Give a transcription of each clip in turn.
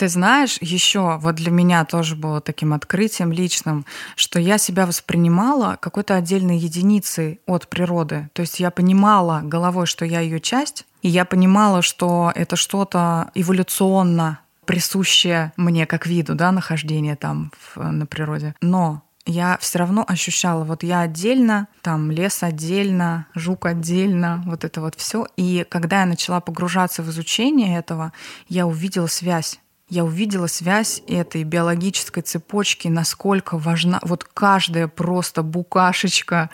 Ты знаешь, еще вот для меня тоже было таким открытием личным, что я себя воспринимала какой-то отдельной единицей от природы. То есть я понимала головой, что я ее часть, и я понимала, что это что-то эволюционно присущее мне как виду, да, нахождение там в, на природе. Но я все равно ощущала, вот я отдельно, там лес отдельно, жук отдельно, вот это вот все. И когда я начала погружаться в изучение этого, я увидела связь я увидела связь этой биологической цепочки, насколько важна, вот каждая просто букашечка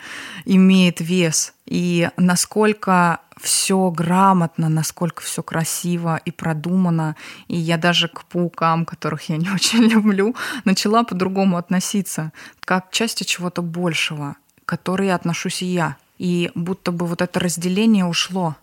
имеет вес, и насколько все грамотно, насколько все красиво и продумано. И я даже к паукам, которых я не очень люблю, начала по-другому относиться, как к части чего-то большего, к которой отношусь и я. И будто бы вот это разделение ушло.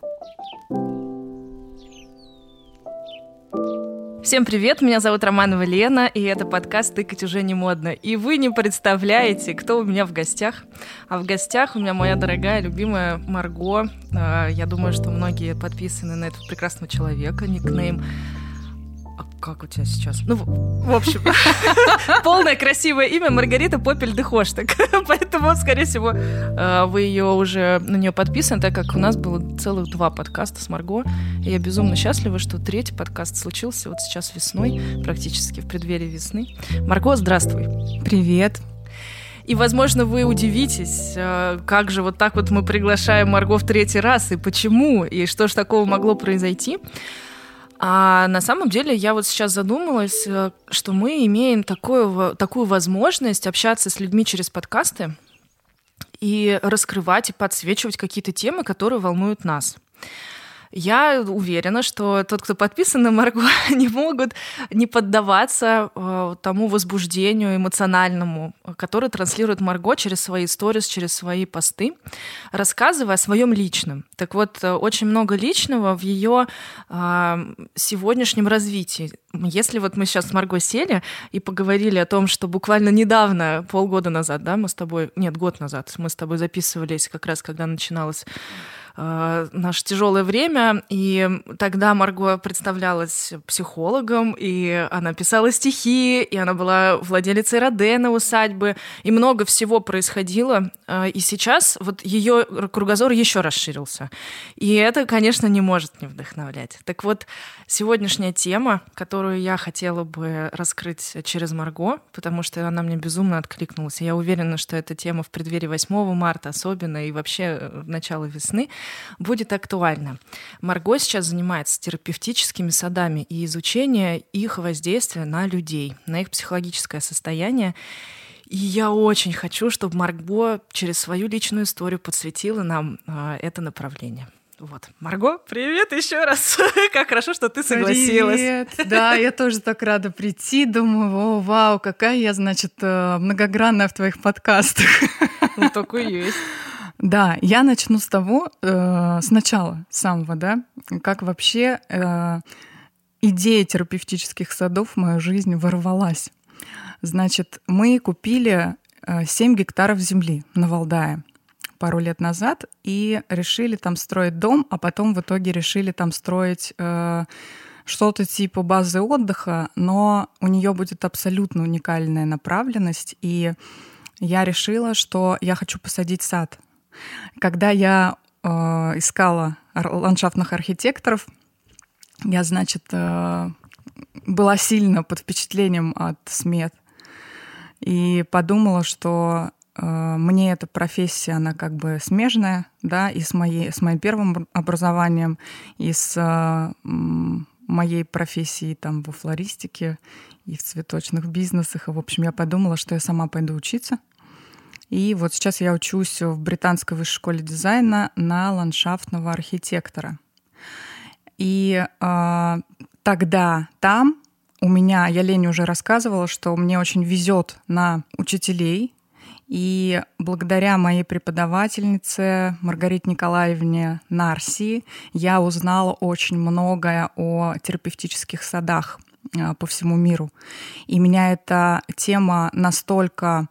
Всем привет, меня зовут Романова Лена, и это подкаст «Тыкать уже не модно». И вы не представляете, кто у меня в гостях. А в гостях у меня моя дорогая, любимая Марго. А, я думаю, что многие подписаны на этого прекрасного человека, никнейм как у тебя сейчас? Ну, в общем, полное красивое имя Маргарита Попель Дехоштак. Поэтому, скорее всего, э, вы ее уже на нее подписаны, так как у нас было целых два подкаста с Марго. И я безумно счастлива, что третий подкаст случился вот сейчас весной, практически в преддверии весны. Марго, здравствуй. Привет. И, возможно, вы удивитесь, э, как же вот так вот мы приглашаем Марго в третий раз, и почему, и что же такого могло произойти. А на самом деле я вот сейчас задумалась, э, что мы имеем такую, такую возможность общаться с людьми через подкасты и раскрывать и подсвечивать какие-то темы, которые волнуют нас. Я уверена, что тот, кто подписан на Марго, не могут не поддаваться э, тому возбуждению эмоциональному, которое транслирует Марго через свои сторис, через свои посты, рассказывая о своем личном. Так вот, э, очень много личного в ее э, сегодняшнем развитии. Если вот мы сейчас с Марго сели и поговорили о том, что буквально недавно, полгода назад, да, мы с тобой, нет, год назад, мы с тобой записывались как раз, когда начиналась э, наше тяжелое время. И тогда Марго представлялась психологом, и она писала стихи, и она была владелицей Родена усадьбы, и много всего происходило. Э, и сейчас вот ее кругозор еще расширился. И это, конечно, не может не вдохновлять. Так вот, сегодняшняя тема, которую я хотела бы раскрыть через Марго, потому что она мне безумно откликнулась. Я уверена, что эта тема в преддверии 8 марта особенно и вообще в начало весны будет актуальна. Марго сейчас занимается терапевтическими садами и изучение их воздействия на людей, на их психологическое состояние. И я очень хочу, чтобы Марго через свою личную историю подсветила нам э, это направление. Вот. Марго, привет еще раз. как хорошо, что ты согласилась. Привет. Да, я тоже так рада прийти. Думаю, о, вау, какая я, значит, э, многогранная в твоих подкастах. ну, такой есть. Да, я начну с того, э, сначала, самого, да, как вообще э, идея терапевтических садов в мою жизнь ворвалась. Значит, мы купили 7 э, гектаров земли на Валдае пару лет назад и решили там строить дом, а потом в итоге решили там строить э, что-то типа базы отдыха, но у нее будет абсолютно уникальная направленность, и я решила, что я хочу посадить сад. Когда я э, искала ландшафтных архитекторов, я, значит, э, была сильно под впечатлением от смет и подумала, что э, мне эта профессия, она как бы смежная, да, и с, моей, с моим первым образованием, и с э, моей профессией там во флористике и в цветочных бизнесах. И, в общем, я подумала, что я сама пойду учиться — и вот сейчас я учусь в Британской высшей школе дизайна на ландшафтного архитектора. И э, тогда там у меня, я Лене уже рассказывала, что мне очень везет на учителей. И благодаря моей преподавательнице Маргарите Николаевне Нарси я узнала очень многое о терапевтических садах а, по всему миру. И меня эта тема настолько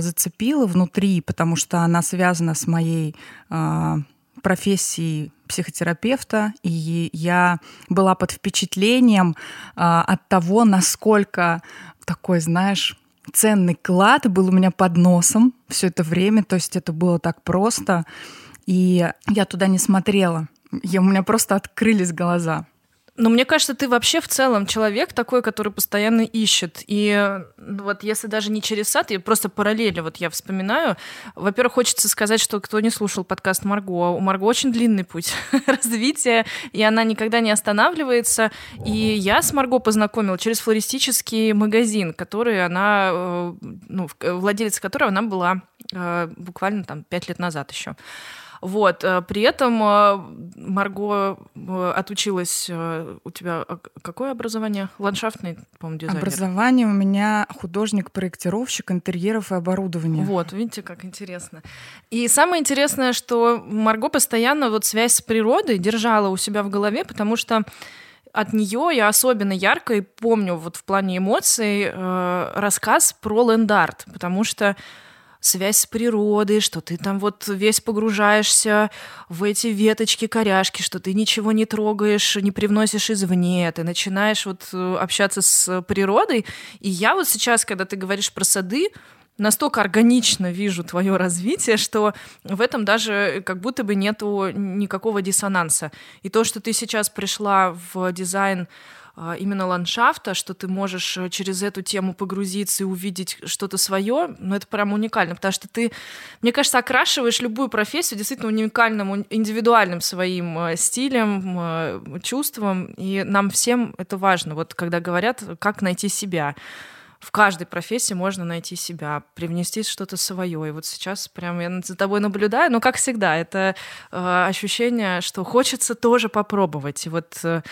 зацепила внутри, потому что она связана с моей э, профессии психотерапевта, и я была под впечатлением а, от того, насколько такой, знаешь, ценный клад был у меня под носом все это время, то есть это было так просто, и я туда не смотрела. Я, у меня просто открылись глаза. Но мне кажется, ты вообще в целом человек такой, который постоянно ищет. И вот если даже не через сад, я просто параллельно вот я вспоминаю. Во-первых, хочется сказать, что кто не слушал подкаст Марго, у Марго очень длинный путь развития, и она никогда не останавливается. И я с Марго познакомила через флористический магазин, который она, э, ну, владелец которого она была э, буквально там пять лет назад еще. Вот. Э, при этом э, Марго э, отучилась... У тебя какое образование? Ландшафтный, по-моему, дизайнер. Образование у меня художник-проектировщик интерьеров и оборудования. Вот, видите, как интересно. И самое интересное, что Марго постоянно вот связь с природой держала у себя в голове, потому что от нее я особенно ярко и помню вот в плане эмоций э, рассказ про ленд-арт, потому что связь с природой, что ты там вот весь погружаешься в эти веточки, коряшки, что ты ничего не трогаешь, не привносишь извне, ты начинаешь вот э, общаться с природой. И я вот сейчас, когда ты говоришь про сады, настолько органично вижу твое развитие, что в этом даже как будто бы нету никакого диссонанса. И то, что ты сейчас пришла в дизайн именно ландшафта, что ты можешь э, через эту тему погрузиться и увидеть что-то свое, ну это прям уникально, потому что ты, мне кажется, окрашиваешь любую профессию действительно уникальным, индивидуальным своим э, стилем, э, чувством, и нам всем это важно, вот когда говорят, как найти себя в каждой профессии можно найти себя, привнести что-то свое. И вот сейчас прям я за тобой наблюдаю, но как всегда, это э, ощущение, что хочется тоже попробовать. И вот Э,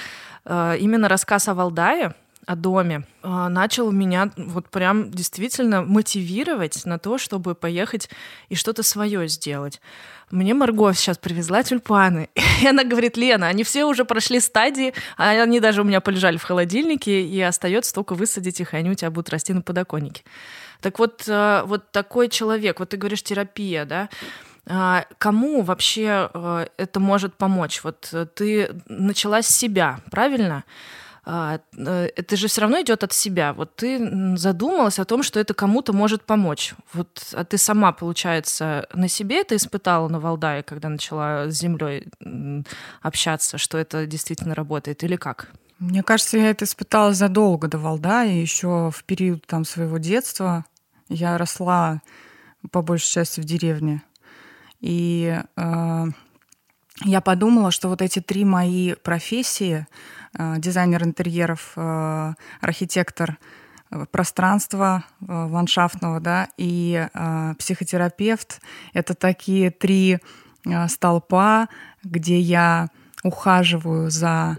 именно рассказ о Валдае, о доме, э, начал меня вот прям действительно мотивировать на то, чтобы поехать и что-то свое сделать. Мне Марго сейчас привезла тюльпаны, и она говорит, Лена, они все уже прошли стадии, а они даже у меня полежали в холодильнике, и остается только высадить их, и они у тебя будут расти на подоконнике. Так вот, э, вот такой человек, вот ты говоришь терапия, да, кому вообще э, это может помочь? Вот э, ты начала с себя, правильно? А, э, это же все равно идет от себя. Вот ты задумалась о том, что это кому-то может помочь. Вот, а ты сама, получается, на себе это испытала на Валдае, когда начала с землей общаться, что это действительно работает, или как? Мне кажется, я это испытала задолго до Валдая, еще в период там своего детства. Я росла по большей части в деревне. И э, я подумала, что вот эти три мои профессии э, дизайнер интерьеров, э, архитектор э, пространства э, ландшафтного, да, и э, психотерапевт это такие три э, столпа, где я ухаживаю за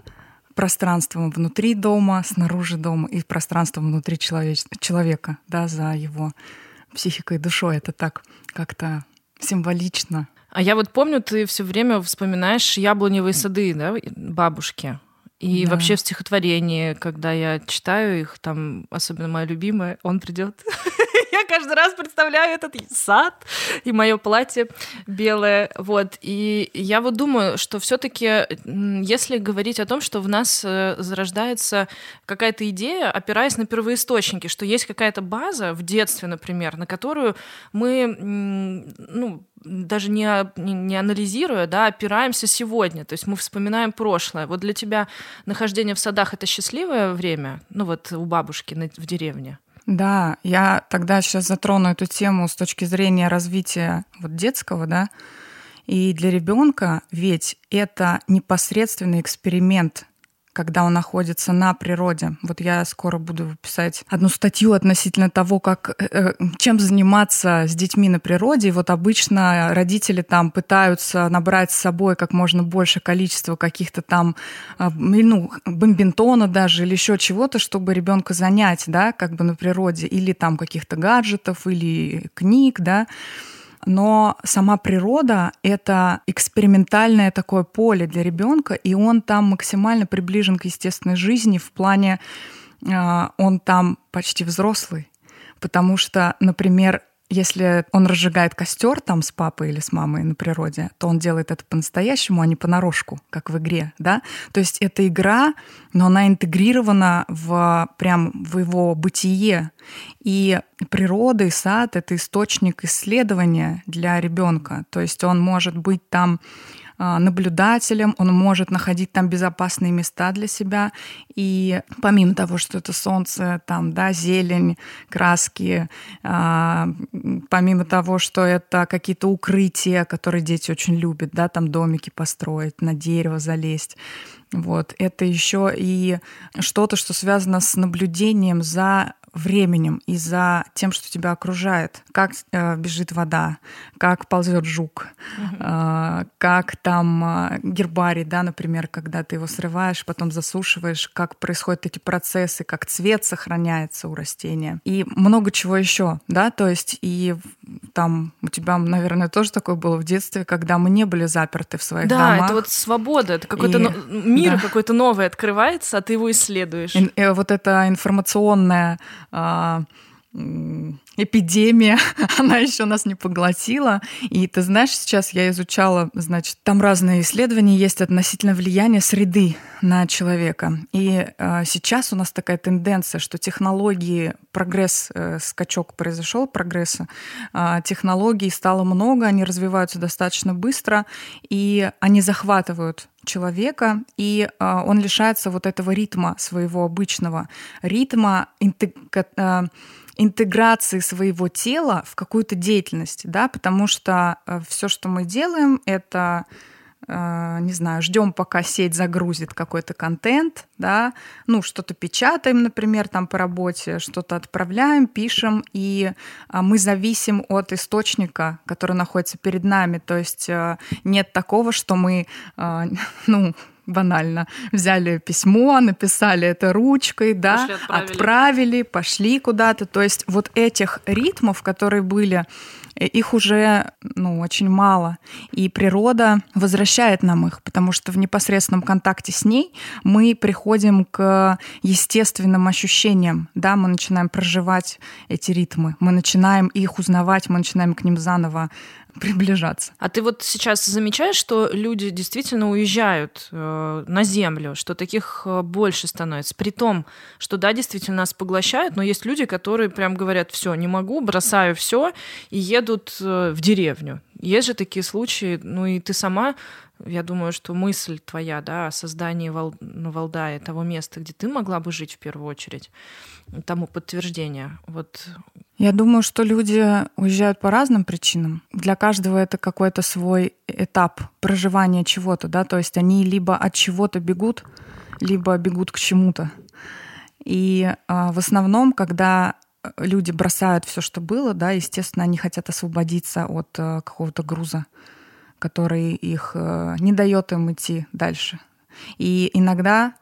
пространством внутри дома, снаружи дома и пространством внутри человеч- человека, да, за его психикой и душой. Это так как-то символично. А я вот помню, ты все время вспоминаешь яблоневые сады, да, бабушки. И да. вообще в стихотворении, когда я читаю их, там, особенно моя любимая, он придет. Я каждый раз представляю этот сад и мое платье белое. Вот. И я вот думаю, что все-таки, если говорить о том, что в нас э, зарождается какая-то идея, опираясь на первоисточники, что есть какая-то база в детстве, например, на которую мы ну, даже не, не анализируя, да, опираемся сегодня. То есть мы вспоминаем прошлое. Вот для тебя нахождение в садах это счастливое время? Ну вот у бабушки в деревне. Да, я тогда сейчас затрону эту тему с точки зрения развития вот детского, да. И для ребенка ведь это непосредственный эксперимент когда он находится на природе. Вот я скоро буду писать одну статью относительно того, как, э, э, чем заниматься с детьми на природе. И вот обычно родители там пытаются набрать с собой как можно больше количества каких-то там, э, ну, бомбинтона даже или еще чего-то, чтобы ребенка занять, да, как бы на природе, или там каких-то гаджетов, или книг, да но сама природа — это экспериментальное такое поле для ребенка, и он там максимально приближен к естественной жизни в плане, а, он там почти взрослый, потому что, например, если он разжигает костер там с папой или с мамой на природе, то он делает это по-настоящему, а не понарошку, как в игре, да. То есть это игра, но она интегрирована в прям в его бытие. И природа и сад — это источник исследования для ребенка. То есть он может быть там наблюдателем, он может находить там безопасные места для себя. И помимо того, что это солнце, там, да, зелень, краски, а, помимо того, что это какие-то укрытия, которые дети очень любят, да, там домики построить, на дерево залезть, вот. Это еще и что-то, что связано с наблюдением за временем и за тем, что тебя окружает. Как э, бежит вода, как ползет жук, э, как там э, гербарий, да, например, когда ты его срываешь, потом засушиваешь, как происходят эти процессы, как цвет сохраняется у растения. И много чего еще, да, то есть и там у тебя, наверное, тоже такое было в детстве, когда мы не были заперты в своих да, домах. Да, это вот свобода, это какой-то и... мир да. какой-то новый открывается, а ты его исследуешь. И, и вот эта информационная эпидемия, она еще нас не поглотила. И ты знаешь, сейчас я изучала, значит, там разные исследования есть относительно влияния среды на человека. И э, сейчас у нас такая тенденция, что технологии, прогресс, э, скачок произошел, прогресса, э, технологий стало много, они развиваются достаточно быстро, и они захватывают человека, и э, он лишается вот этого ритма своего обычного, ритма интег интеграции своего тела в какую-то деятельность, да, потому что э, все, что мы делаем, это э, не знаю, ждем, пока сеть загрузит какой-то контент, да, ну, что-то печатаем, например, там по работе, что-то отправляем, пишем, и а, мы зависим от источника, который находится перед нами, то есть э, нет такого, что мы, ну, банально. Взяли письмо, написали это ручкой, да, пошли, отправили. отправили, пошли куда-то. То есть вот этих ритмов, которые были, э, их уже ну, очень мало. И природа возвращает нам их, потому что в непосредственном контакте с ней мы приходим к естественным ощущениям. Да, мы начинаем проживать эти ритмы, мы начинаем их узнавать, мы начинаем к ним заново приближаться. А ты вот сейчас замечаешь, что люди действительно уезжают э, на землю, что таких э, больше становится, при том, что да, действительно нас поглощают, но есть люди, которые прям говорят, все, не могу, бросаю все и едут э, в деревню. Есть же такие случаи, ну и ты сама я думаю, что мысль твоя, да, о создании Вал... ну, Валдая, того места, где ты могла бы жить в первую очередь, тому подтверждение. Вот я думаю, что люди уезжают по разным причинам. Для каждого это какой-то свой этап проживания чего-то, да, то есть они либо от чего-то бегут, либо бегут к чему-то. И э, в основном, когда люди бросают все, что было, да, естественно, они хотят освободиться от э, какого-то груза, который их э, не дает им идти дальше. И иногда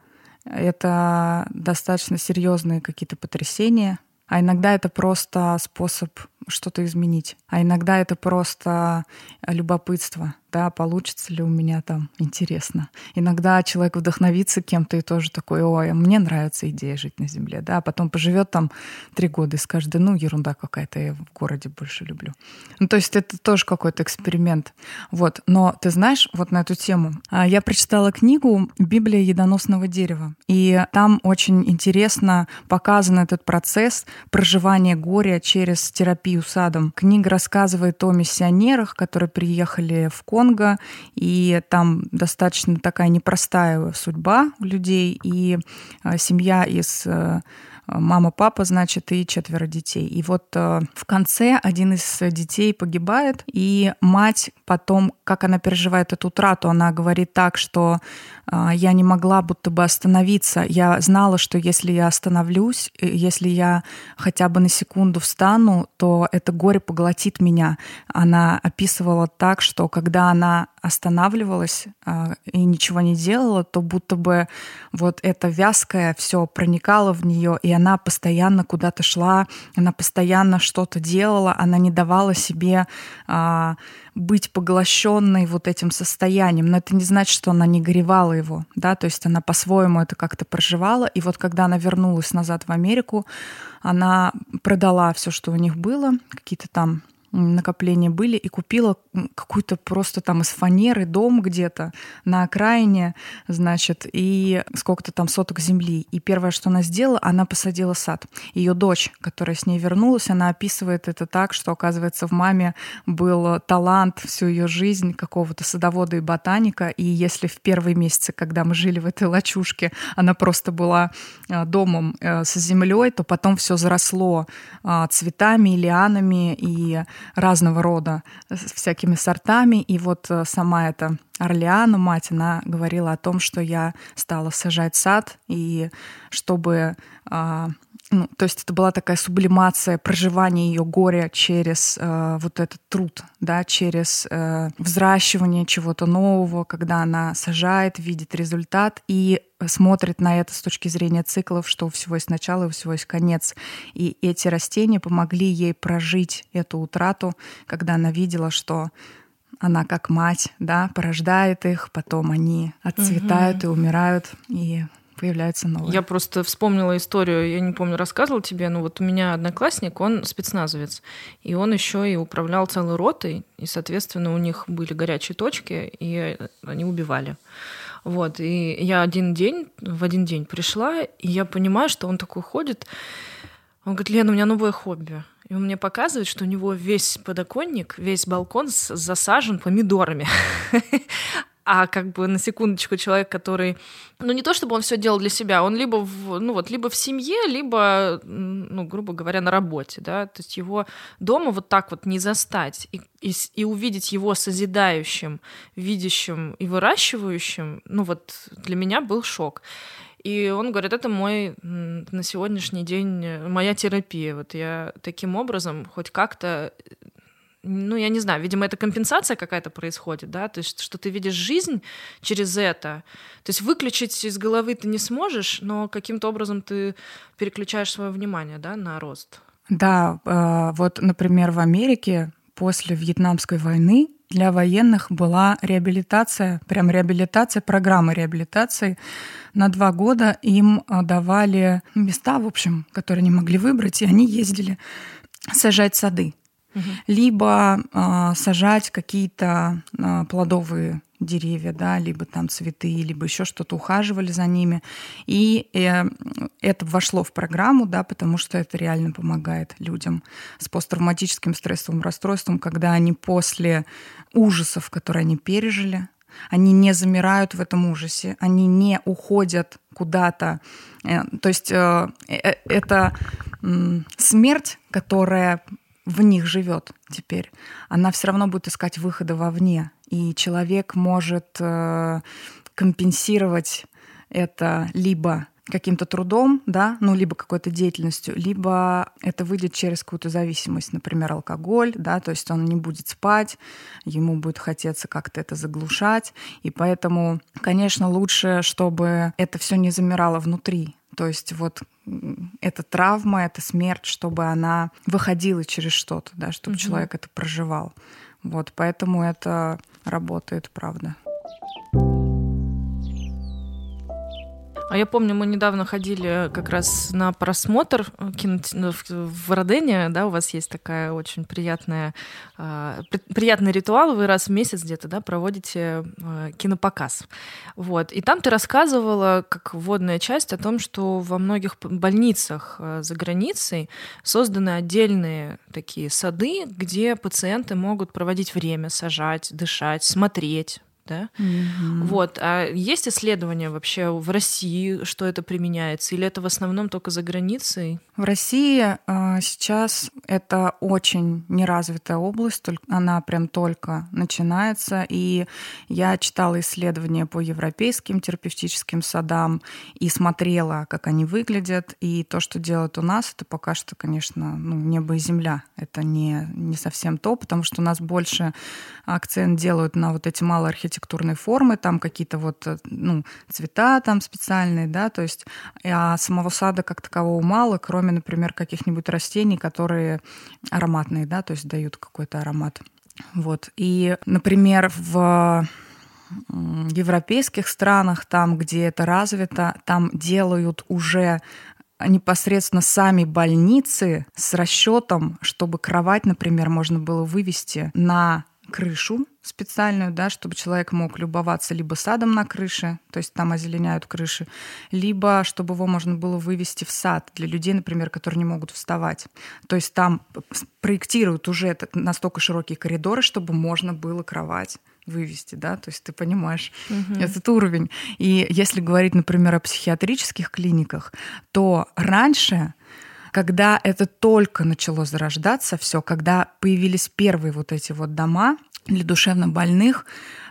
это достаточно серьезные какие-то потрясения, а иногда это просто способ что-то изменить. А иногда это просто любопытство, да, получится ли у меня там, интересно. Иногда человек вдохновится кем-то и тоже такой, ой, мне нравится идея жить на Земле, да, а потом поживет там три года и скажет, да ну, ерунда какая-то, я в городе больше люблю. Ну, то есть это тоже какой-то эксперимент. Вот, но ты знаешь, вот на эту тему, а, я прочитала книгу «Библия едоносного дерева», и там очень интересно показан этот процесс проживания горя через терапию садом. Книга рассказывает о миссионерах, которые приехали в Конго, и там достаточно такая непростая судьба у людей, и а, семья из э, мама, папа, значит, и четверо детей. И вот э, в конце один из детей погибает, и мать потом, как она переживает эту утрату, она говорит так, что э, я не могла будто бы остановиться. Я знала, что если я остановлюсь, э, если я хотя бы на секунду встану, то это горе поглотит меня. Она описывала так, что когда она останавливалась э, и ничего не делала, то будто бы вот это вязкое все проникало в нее, и она постоянно куда-то шла, она постоянно что-то делала, она не давала себе э, быть поглощенной вот этим состоянием. Но это не значит, что она не горевала его, да, то есть она по-своему это как-то проживала. И вот когда она вернулась назад в Америку, она продала все, что у них было, какие-то там накопления были, и купила какую-то просто там из фанеры дом где-то на окраине, значит, и сколько-то там соток земли. И первое, что она сделала, она посадила сад. Ее дочь, которая с ней вернулась, она описывает это так, что, оказывается, в маме был талант всю ее жизнь какого-то садовода и ботаника, и если в первые месяцы, когда мы жили в этой лачушке, она просто была э, домом э, с землей, то потом все заросло а, цветами, лианами и разного рода всякими сортами. И вот э, сама эта Орлеана, мать, она говорила о том, что я стала сажать сад, и чтобы а, ну, то есть это была такая сублимация проживания ее горя через э, вот этот труд, да, через э, взращивание чего-то нового, когда она сажает, видит результат и смотрит на это с точки зрения циклов, что у всего есть начало и у всего есть конец. И эти растения помогли ей прожить эту утрату, когда она видела, что она как мать, да, порождает их, потом они отцветают угу. и умирают, и появляются новые. Я просто вспомнила историю, я не помню, рассказывала тебе, но вот у меня одноклассник, он спецназовец, и он еще и управлял целой ротой, и, соответственно, у них были горячие точки, и они убивали. Вот, и я один день, в один день пришла, и я понимаю, что он такой ходит, он говорит, Лена, у меня новое хобби. И он мне показывает, что у него весь подоконник, весь балкон засажен помидорами. а как бы на секундочку человек, который, ну не то чтобы он все делал для себя, он либо в, ну вот либо в семье, либо, ну грубо говоря, на работе, да, то есть его дома вот так вот не застать и, и, и увидеть его созидающим, видящим и выращивающим, ну вот для меня был шок. И он говорит, это мой на сегодняшний день моя терапия. Вот я таким образом хоть как-то ну, я не знаю, видимо, это компенсация какая-то происходит, да, то есть, что ты видишь жизнь через это. То есть выключить из головы ты не сможешь, но каким-то образом ты переключаешь свое внимание, да, на рост. Да, э, вот, например, в Америке после Вьетнамской войны для военных была реабилитация, прям реабилитация, программа реабилитации. На два года им э, давали места, в общем, которые они могли выбрать, и они ездили сажать сады либо э, сажать какие-то э, плодовые деревья, да, либо там цветы, либо еще что-то, ухаживали за ними. И э, это вошло в программу, да, потому что это реально помогает людям с посттравматическим стрессовым расстройством, когда они после ужасов, которые они пережили, они не замирают в этом ужасе, они не уходят куда-то. Э, то есть э, э, это смерть, которая в них живет теперь, она все равно будет искать выхода вовне. И человек может э, компенсировать это либо каким-то трудом, да, ну, либо какой-то деятельностью, либо это выйдет через какую-то зависимость, например, алкоголь, да, то есть он не будет спать, ему будет хотеться как-то это заглушать, и поэтому, конечно, лучше, чтобы это все не замирало внутри, то есть вот эта травма, эта смерть, чтобы она выходила через что-то, да, чтобы угу. человек это проживал. Вот, поэтому это работает, правда. А я помню, мы недавно ходили как раз на просмотр кино ну, в Родене, да, у вас есть такая очень приятная, э, приятный ритуал, вы раз в месяц где-то, да, проводите э, кинопоказ. Вот. И там ты рассказывала, как вводная часть, о том, что во многих больницах э, за границей созданы отдельные такие сады, где пациенты могут проводить время, сажать, дышать, смотреть, да? Mm-hmm. Вот. А есть исследования вообще в России, что это применяется, или это в основном только за границей? В России э, сейчас это очень неразвитая область, только, она прям только начинается, и я читала исследования по европейским терапевтическим садам и смотрела, как они выглядят, и то, что делают у нас, это пока что, конечно, ну, небо и земля. Это не, не совсем то, потому что у нас больше акцент делают на вот эти малоархитектурные формы, там какие-то вот э, ну, цвета там специальные, да, то есть а самого сада как такового мало, кроме, например, каких-нибудь растений, которые ароматные, да, то есть дают какой-то аромат. Вот. И, например, в европейских странах, там, где это развито, там делают уже непосредственно сами больницы с расчетом, чтобы кровать, например, можно было вывести на крышу специальную, да, чтобы человек мог любоваться либо садом на крыше, то есть там озеленяют крыши, либо чтобы его можно было вывести в сад для людей, например, которые не могут вставать. То есть там проектируют уже настолько широкие коридоры, чтобы можно было кровать вывести, да, то есть ты понимаешь угу. этот уровень. И если говорить, например, о психиатрических клиниках, то раньше когда это только начало зарождаться все, когда появились первые вот эти вот дома для душевно больных,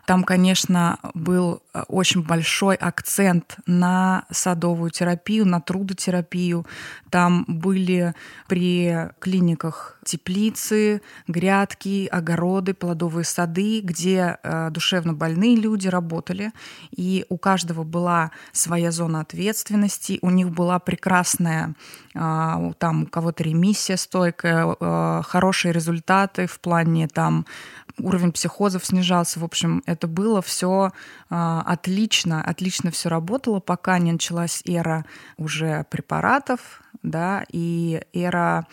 там, конечно, был э, очень большой акцент на садовую терапию, на трудотерапию. Там были при клиниках теплицы, грядки, огороды, плодовые сады, где э, душевно больные люди работали. И у каждого была своя зона ответственности, у них была прекрасная, э, там у кого-то ремиссия стойкая, э, хорошие результаты в плане там уровень психозов снижался. В общем, это было все отлично, отлично все работало, пока не началась эра уже препаратов, да, и эра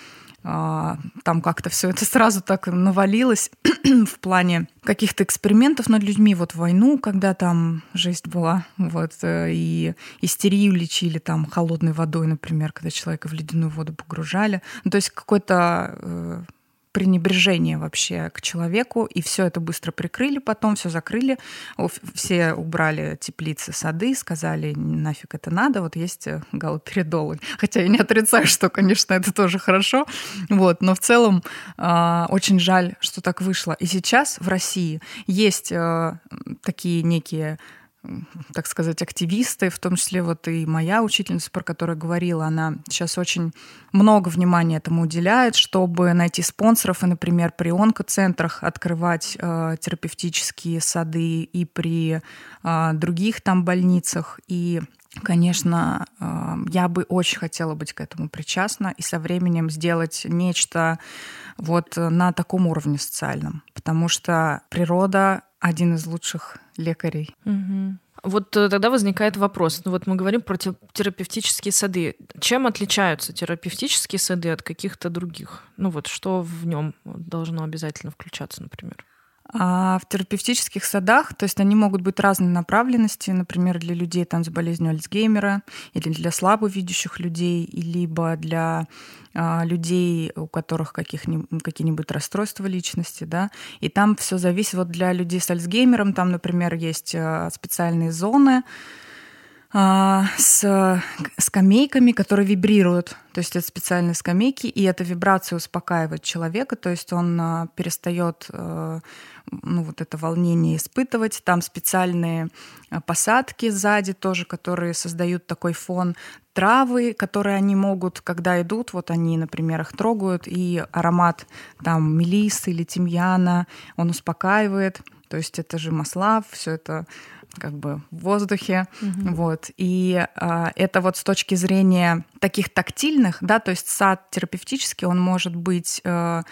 там как-то все это сразу так навалилось в плане каких-то экспериментов над людьми. Вот войну, когда там жесть была, вот, э, и истерию лечили там холодной водой, например, когда человека в ледяную воду погружали. Ну, то есть какой-то э, пренебрежение вообще к человеку, и все это быстро прикрыли потом, все закрыли, все убрали теплицы, сады, сказали, нафиг это надо, вот есть э, галоперидолы. Хотя я не отрицаю, что, конечно, это тоже хорошо, вот, но в целом э, очень жаль, что так вышло. И сейчас в России есть э, такие некие так сказать, активисты, в том числе вот и моя учительница, про которую говорила, она сейчас очень много внимания этому уделяет, чтобы найти спонсоров и, например, при онкоцентрах открывать э, терапевтические сады и при э, других там больницах. И Конечно, э, я бы очень хотела быть к этому причастна и со временем сделать нечто вот на таком уровне социальном, потому что природа один из лучших лекарей. Угу. Вот э, тогда возникает вопрос. Ну вот мы говорим про терапевтические сады. Чем отличаются терапевтические сады от каких-то других? Ну вот что в нем должно обязательно включаться, например? А в терапевтических садах, то есть они могут быть разной направленности, например, для людей там, с болезнью Альцгеймера, или для слабовидящих людей, либо для а, людей, у которых какие-нибудь расстройства личности, да, и там все зависит, вот для людей с Альцгеймером, там, например, есть а, специальные зоны, с скамейками, которые вибрируют. То есть это специальные скамейки, и эта вибрация успокаивает человека, то есть он а, перестает э, ну, вот это волнение испытывать. Там специальные а, посадки сзади тоже, которые создают такой фон. Травы, которые они могут, когда идут, вот они, например, их трогают, и аромат там мелисы или тимьяна, он успокаивает. То есть это же масла, все это как бы в воздухе, угу. вот. И э, это вот с точки зрения таких тактильных, да, то есть сад терапевтический, он может быть э,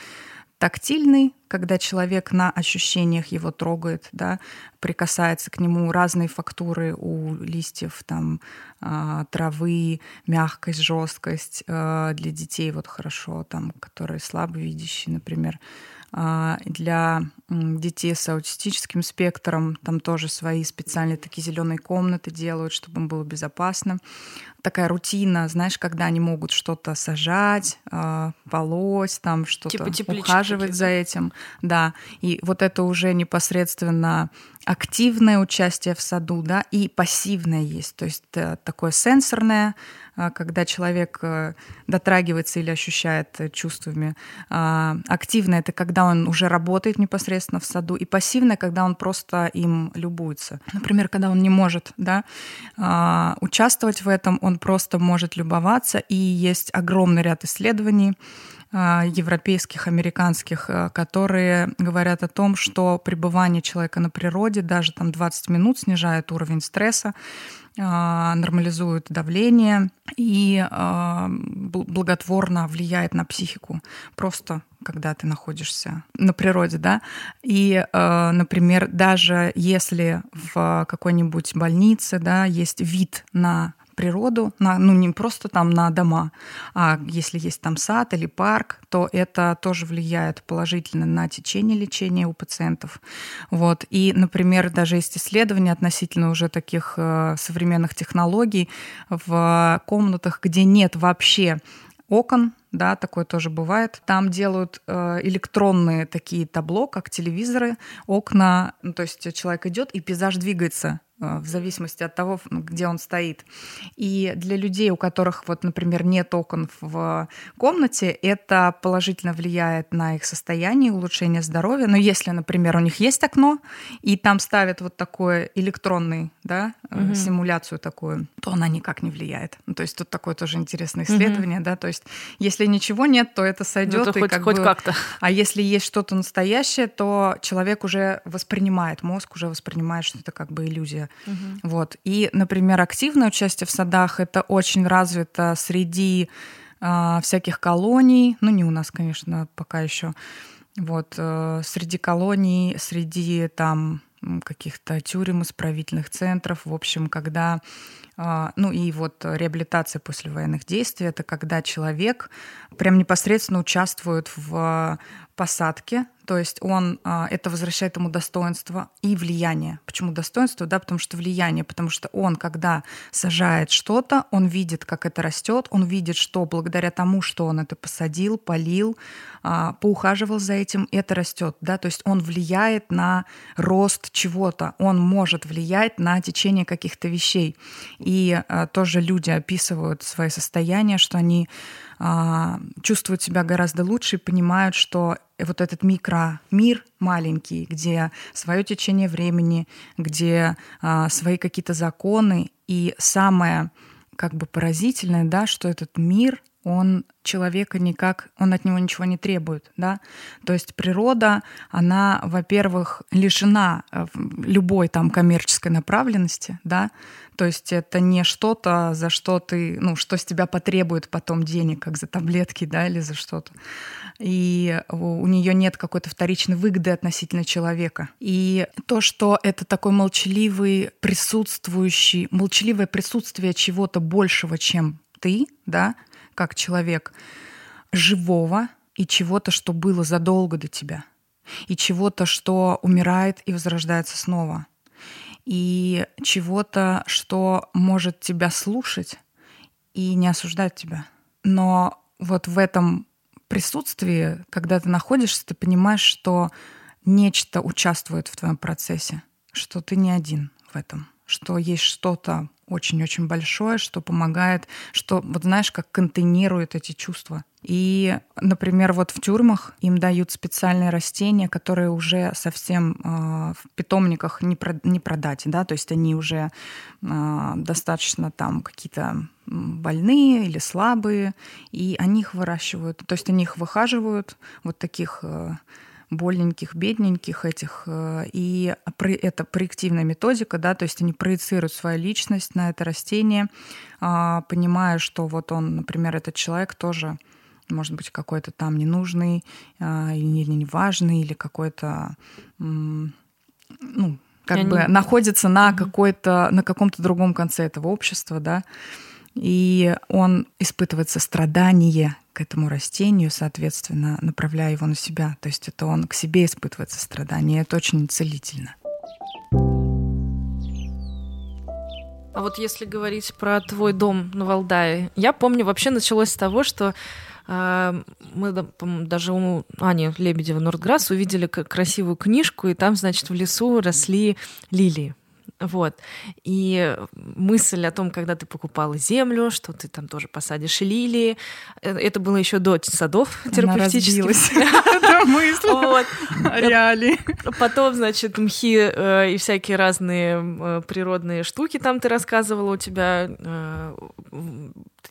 тактильный, когда человек на ощущениях его трогает, да, прикасается к нему разные фактуры у листьев, там э, травы, мягкость, жесткость э, для детей вот хорошо, там, которые слабовидящие, например. А, для детей с аутистическим спектром там тоже свои специальные такие зеленые комнаты делают, чтобы им было безопасно. Такая рутина, знаешь, когда они могут что-то сажать, э, полоть, там что-то типа ухаживать за этим, да. И вот это уже непосредственно активное участие в саду, да, и пассивное есть, то есть э, такое сенсорное, э, когда человек э, дотрагивается или ощущает чувствами. А, активное — это когда он уже работает непосредственно в саду, и пассивное — когда он просто им любуется. Например, когда он не может да, а, участвовать в этом, он просто может любоваться, и есть огромный ряд исследований, а, европейских, американских, а, которые говорят о том, что пребывание человека на природе даже там 20 минут снижает уровень стресса, а, нормализует давление и благотворно влияет на психику. Просто когда ты находишься на природе, да. И, например, даже если в какой-нибудь больнице, да, есть вид на природу, на, ну не просто там на дома, а если есть там сад или парк, то это тоже влияет положительно на течение лечения у пациентов. Вот. И, например, даже есть исследования относительно уже таких э, современных технологий в комнатах, где нет вообще окон, да, такое тоже бывает. Там делают э, электронные такие табло, как телевизоры, окна, ну, то есть человек идет и пейзаж двигается в зависимости от того, где он стоит. И для людей, у которых, вот, например, нет окон в комнате, это положительно влияет на их состояние, улучшение здоровья. Но если, например, у них есть окно, и там ставят вот такой электронный, да, угу. симуляцию такую, то она никак не влияет. Ну, то есть тут такое тоже интересное исследование, угу. да, то есть если ничего нет, то это сойдет. Ну, хоть, как хоть бы... как-то. А если есть что-то настоящее, то человек уже воспринимает, мозг уже воспринимает, что это как бы иллюзия. Угу. Вот. И, например, активное участие в садах это очень развито среди э, всяких колоний. Ну, не у нас, конечно, пока еще. Вот, э, среди колоний, среди там каких-то тюрем, исправительных центров. В общем, когда ну и вот реабилитация после военных действий, это когда человек прям непосредственно участвует в посадке, то есть он, а, это возвращает ему достоинство и влияние. Почему достоинство? Да, потому что влияние, потому что он, когда сажает что-то, он видит, как это растет, он видит, что благодаря тому, что он это посадил, полил, а, поухаживал за этим, это растет, да, то есть он влияет на рост чего-то, он может влиять на течение каких-то вещей. И а, тоже люди описывают свои состояния, что они а, чувствуют себя гораздо лучше и понимают, что вот этот микромир маленький, где свое течение времени, где а, свои какие-то законы, и самое как бы поразительное, да, что этот мир он человека никак, он от него ничего не требует, да. То есть природа, она, во-первых, лишена э, любой там коммерческой направленности, да. То есть это не что-то, за что ты, ну, что с тебя потребует потом денег, как за таблетки, да, или за что-то. И у нее нет какой-то вторичной выгоды относительно человека. И то, что это такой молчаливый, присутствующий, молчаливое присутствие чего-то большего, чем ты, да, как человек, живого и чего-то, что было задолго до тебя, и чего-то, что умирает и возрождается снова, и чего-то, что может тебя слушать и не осуждать тебя. Но вот в этом присутствии, когда ты находишься, ты понимаешь, что нечто участвует в твоем процессе, что ты не один в этом, что есть что-то очень-очень большое, что помогает, что, вот знаешь, как контейнирует эти чувства. И, например, вот в тюрьмах им дают специальные растения, которые уже совсем э, в питомниках не, про, не продать, да, то есть они уже э, достаточно там какие-то больные или слабые, и они их выращивают, то есть они их выхаживают, вот таких э, больненьких, бедненьких этих. Э, и это проективная методика, да, то есть они проецируют свою личность на это растение, а, понимая, что вот он, например, этот человек тоже может быть какой-то там ненужный а, или неважный, или какой-то ну, как Я бы находится на какой-то на каком-то другом конце этого общества, да, и он испытывает сострадание к этому растению, соответственно, направляя его на себя. То есть это он к себе испытывает сострадание, и это очень целительно. А вот если говорить про твой дом на Валдае, я помню, вообще началось с того, что э, мы даже у Ани Лебедева Нордграсс увидели красивую книжку, и там, значит, в лесу росли лилии. Вот. И мысль о том, когда ты покупала землю, что ты там тоже посадишь лилии, э, это было еще до садов терапевтических. Эта мысль. Вот. Реалии. Потом, значит, мхи э, и всякие разные э, природные штуки там ты рассказывала у тебя.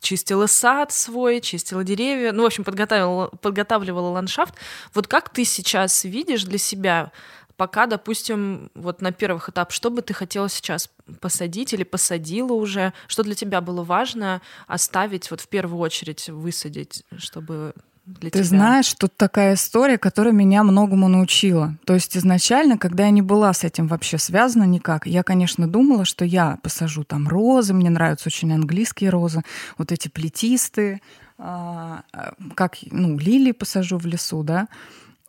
Чистила сад свой, чистила деревья. Ну, в общем, подготавливала ландшафт. Вот как ты сейчас видишь для себя пока, допустим, вот на первых этапах, что бы ты хотела сейчас посадить или посадила уже? Что для тебя было важно оставить, вот в первую очередь высадить, чтобы для Ты тебя? знаешь, тут такая история, которая меня многому научила. То есть изначально, когда я не была с этим вообще связана никак, я, конечно, думала, что я посажу там розы, мне нравятся очень английские розы, вот эти плетистые, а, а, как, ну, лилии посажу в лесу, да,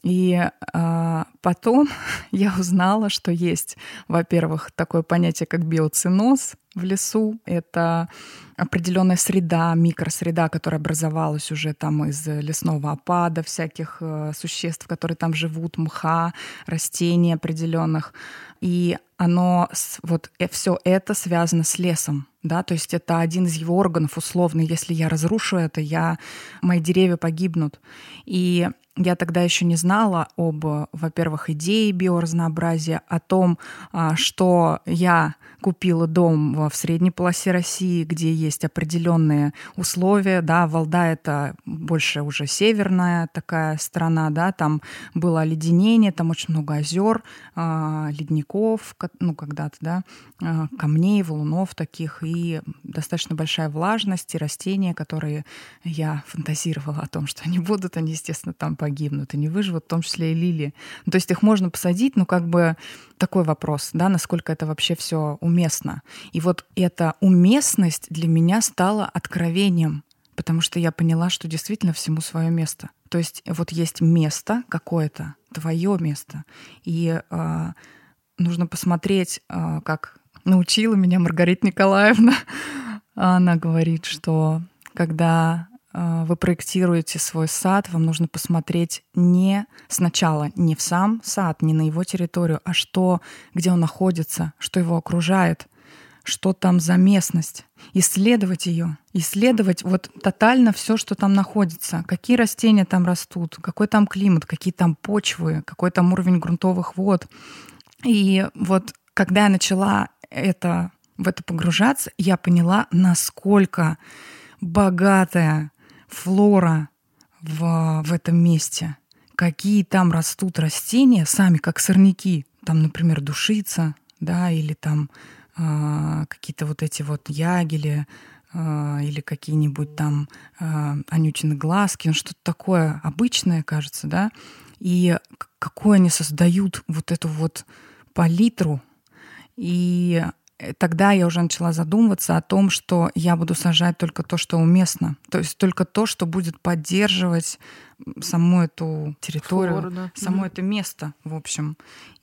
и а, потом я узнала, что есть, во-первых, такое понятие, как биоциноз в лесу. Это определенная среда, микросреда, которая образовалась уже там из лесного опада, всяких э, существ, которые там живут, мха, растений определенных. И оно, вот э, все это связано с лесом, да, то есть это один из его органов условно. Если я разрушу это, я, мои деревья погибнут. И я тогда еще не знала об, во-первых, идее биоразнообразия, о том, а, что я купила дом в средней полосе России, где есть определенные условия. Да, Валда — это больше уже северная такая страна, да, там было оледенение, там очень много озер, а, ледников, ну, когда-то, да, а, камней, валунов таких, и достаточно большая влажность, и растения, которые я фантазировала о том, что они будут, они, естественно, там погибнут и не выживут, в том числе и лилии. То есть их можно посадить, но как бы такой вопрос, да, насколько это вообще все уместно. И вот эта уместность для меня стала откровением, потому что я поняла, что действительно всему свое место. То есть вот есть место какое-то, твое место, и э, нужно посмотреть, э, как научила меня Маргарита Николаевна. Она говорит, что когда а, вы проектируете свой сад, вам нужно посмотреть не сначала не в сам сад, не на его территорию, а что, где он находится, что его окружает, что там за местность, исследовать ее, исследовать вот тотально все, что там находится, какие растения там растут, какой там климат, какие там почвы, какой там уровень грунтовых вод. И вот когда я начала это, в это погружаться, я поняла, насколько богатая флора в, в этом месте, какие там растут растения, сами как сорняки, там, например, душица, да, или там какие-то вот эти вот ягели, э, или какие-нибудь там э, анютины глазки, ну что-то такое обычное, кажется, да, и какой они создают вот эту вот палитру, и тогда я уже начала задумываться о том, что я буду сажать только то, что уместно. То есть только то, что будет поддерживать саму эту территорию, Флору, да. само mm-hmm. это место, в общем.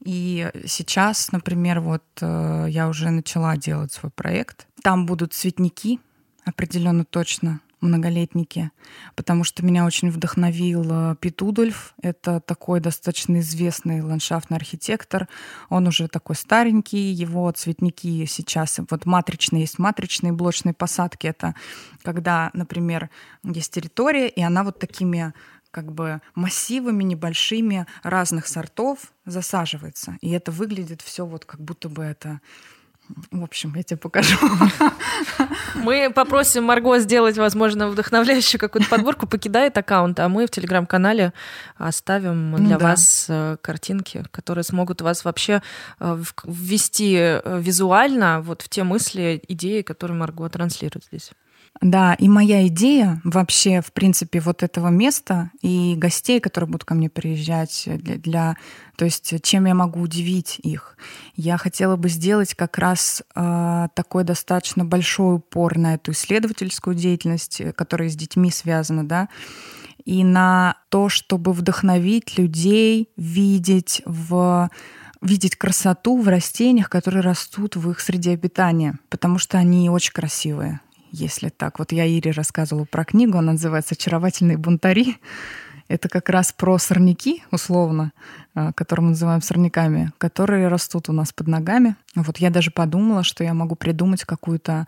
И сейчас, например, вот э, я уже начала делать свой проект. Там будут цветники, определенно точно многолетники, потому что меня очень вдохновил э, Пит Удольф. Это такой достаточно известный ландшафтный архитектор. Он уже такой старенький, его цветники сейчас, вот матричные, есть матричные блочные посадки. Это когда, например, есть территория, и она вот такими как бы массивами небольшими разных сортов засаживается. И это выглядит все вот как будто бы это в общем, я тебе покажу. Мы попросим Марго сделать, возможно, вдохновляющую какую-то подборку, покидает аккаунт, а мы в телеграм-канале оставим для да. вас э, картинки, которые смогут вас вообще э, ввести э, визуально вот в те мысли, идеи, которые Марго транслирует здесь. Да, и моя идея вообще, в принципе, вот этого места и гостей, которые будут ко мне приезжать, для, для то есть чем я могу удивить их. Я хотела бы сделать как раз э, такой достаточно большой упор на эту исследовательскую деятельность, которая с детьми связана, да, и на то, чтобы вдохновить людей видеть в видеть красоту в растениях, которые растут в их среде обитания, потому что они очень красивые, если так. Вот я Ире рассказывала про книгу, она называется «Очаровательные бунтари». Это как раз про сорняки, условно, а, которые мы называем сорняками, которые растут у нас под ногами. Вот я даже подумала, что я могу придумать какую-то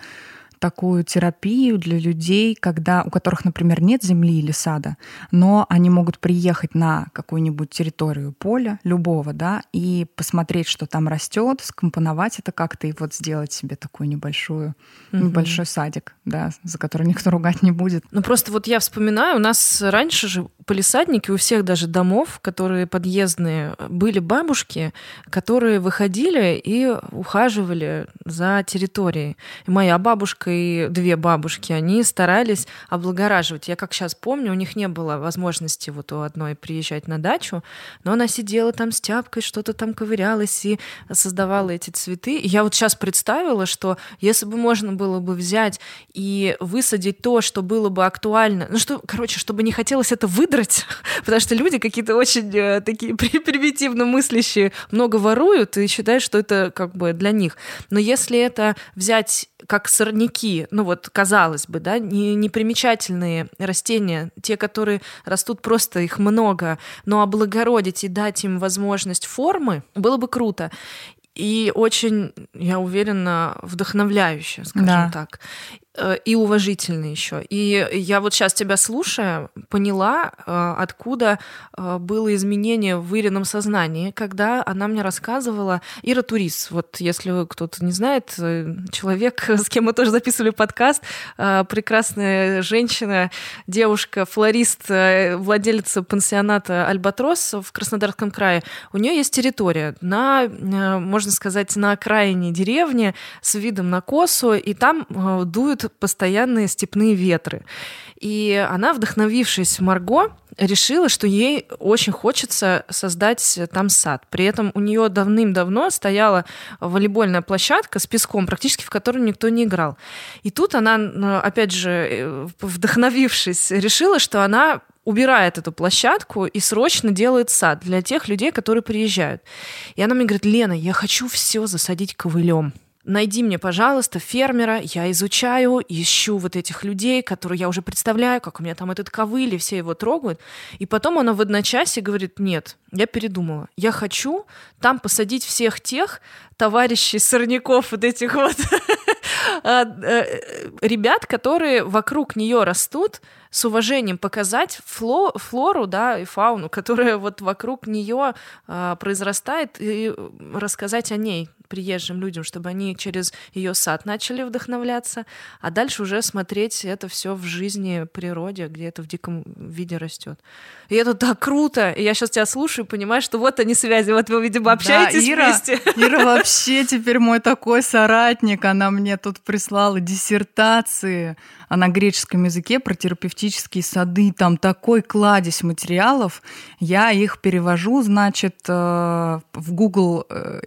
такую терапию для людей, когда, у которых, например, нет земли или сада, но они могут приехать на какую-нибудь территорию поля, любого, да, и посмотреть, что там растет, скомпоновать это как-то и вот сделать себе такую небольшую, угу. небольшой садик, да, за который никто ругать не будет. Ну просто вот я вспоминаю, у нас раньше же полисадники у всех даже домов, которые подъездные, были бабушки, которые выходили и ухаживали за территорией. И моя бабушка и две бабушки, они старались облагораживать. Я как сейчас помню, у них не было возможности вот у одной приезжать на дачу, но она сидела там с тяпкой, что-то там ковырялась и создавала эти цветы. И я вот сейчас представила, что если бы можно было бы взять и высадить то, что было бы актуально, ну что, короче, чтобы не хотелось это выдрать, потому что люди какие-то очень э, такие примитивно мыслящие, много воруют и считают, что это как бы для них. Но если это взять как сорняки, ну вот, казалось бы, да, не, непримечательные растения, те, которые растут просто, их много, но облагородить и дать им возможность формы, было бы круто и очень, я уверена, вдохновляюще, скажем да. так. Э, и уважительный еще. И я вот сейчас тебя слушая, поняла, э, откуда э, было изменение в Ирином сознании, когда она мне рассказывала, Ира Турис, вот если кто-то не знает, человек, с кем мы тоже записывали подкаст, прекрасная женщина, девушка, флорист, владелица пансионата «Альбатрос» в Краснодарском крае, у нее есть территория на, можно сказать, на окраине деревни с видом на косу, и там дуют постоянные степные ветры. И она, вдохновившись Марго, решила, что ей очень хочется создать там сад. При этом у нее давным-давно стояла волейбольная площадка с песком, практически в которой никто не играл. И тут она, опять же, э, вдохновившись, решила, что она убирает эту площадку и срочно делает сад для тех людей, которые приезжают. И она мне говорит, Лена, я хочу все засадить ковылем найди мне, пожалуйста, фермера, я изучаю, ищу вот этих людей, которые я уже представляю, как у меня там этот ковыль, и все его трогают. И потом она в одночасье говорит, нет, я передумала. Я хочу там посадить всех тех товарищей сорняков, вот этих вот а, э, ребят, которые вокруг нее растут, с уважением показать фло, флору, да, и фауну, которая вот вокруг нее э, произрастает, и рассказать о ней, приезжим людям, чтобы они через ее сад начали вдохновляться, а дальше уже смотреть это все в жизни, природе, где это в диком виде растет. И это так круто! И я сейчас тебя слушаю и понимаю, что вот они связи, вот вы, видимо, общаетесь да, Ира, вместе. Ира вообще теперь мой такой соратник, она мне тут прислала диссертации на греческом языке про терапевтические сады. Там такой кладезь материалов. Я их перевожу, значит, э, в Google э,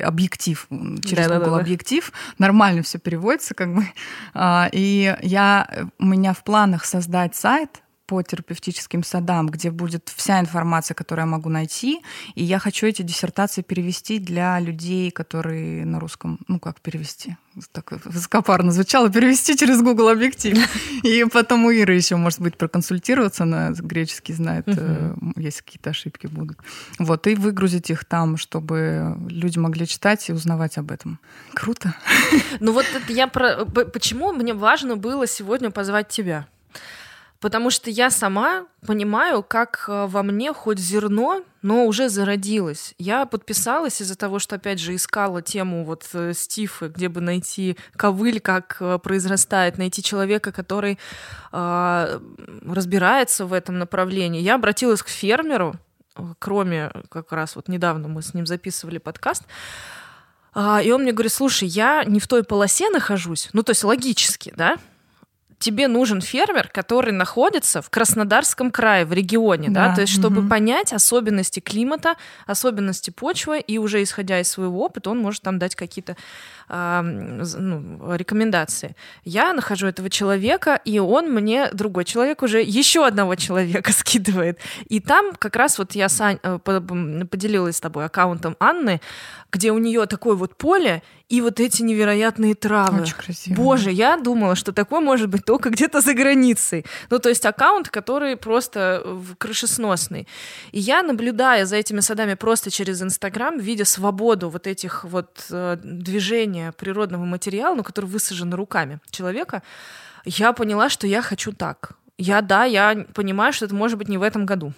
через да, Google да, да, объектив. Нормально все переводится, как бы. А, и я, у меня в планах создать сайт, по терапевтическим садам, где будет вся информация, которую я могу найти. И я хочу эти диссертации перевести для людей, которые на русском, ну как перевести? Так высокопарно звучало, перевести через Google объектив. И потом у Иры еще, может быть, проконсультироваться, на греческий знает, э, если какие-то ошибки будут. Вот, и выгрузить их там, чтобы люди могли читать и узнавать об этом. Круто. Ну вот я про... Почему мне важно было сегодня позвать тебя? Потому что я сама понимаю, как э, во мне хоть зерно, но уже зародилось. Я подписалась из-за того, что, опять же, искала тему вот э, Стифы, где бы найти ковыль, как э, произрастает, найти человека, который э, разбирается в этом направлении. Я обратилась к фермеру, кроме как раз вот недавно мы с ним записывали подкаст, и он мне говорит, слушай, я не в той полосе нахожусь, ну то есть логически, да, тебе нужен фермер, который находится в Краснодарском крае, в регионе, да, да? то есть чтобы угу. понять особенности климата, особенности почвы, и уже исходя из своего опыта, он может там дать какие-то э, ну, рекомендации. Я нахожу этого человека, и он мне, другой человек, уже еще одного человека скидывает. И там как раз вот я Сань, э, поделилась с тобой аккаунтом Анны, где у нее такое вот поле, и вот эти невероятные травы. Очень красиво. Боже, я думала, что такое может быть только где-то за границей. Ну, то есть аккаунт, который просто крышесносный. И я, наблюдая за этими садами просто через Инстаграм, видя свободу вот этих вот э, движения природного материала, ну, который высажен руками человека, я поняла, что я хочу так. Я, да, я понимаю, что это может быть не в этом году.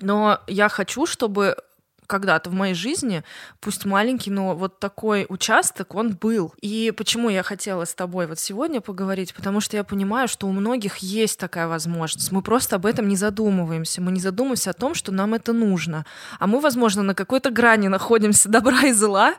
Но я хочу, чтобы когда-то в моей жизни, пусть маленький, но вот такой участок, он был. И почему я хотела с тобой вот сегодня поговорить? Потому что я понимаю, что у многих есть такая возможность. Мы просто об этом не задумываемся. Мы не задумываемся о том, что нам это нужно. А мы, возможно, на какой-то грани находимся добра и зла.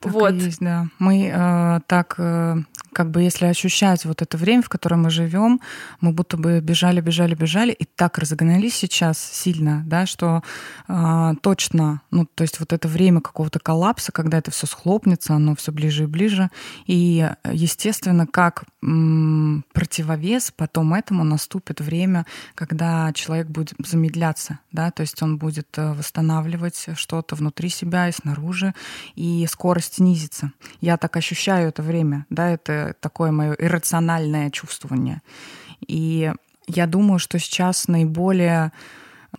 Так вот. И есть, да. Мы э, так э, как бы если ощущать вот это время, в котором мы живем, мы будто бы бежали, бежали, бежали, и так разогнались сейчас сильно, да, что э, точно, ну, то есть вот это время какого-то коллапса, когда это все схлопнется, оно все ближе и ближе, и, естественно, как м, противовес потом этому наступит время, когда человек будет замедляться, да, то есть он будет э, восстанавливать что-то внутри себя и снаружи, и скорость снизится. Я так ощущаю это время, да, это такое мое иррациональное чувствование. И я думаю, что сейчас наиболее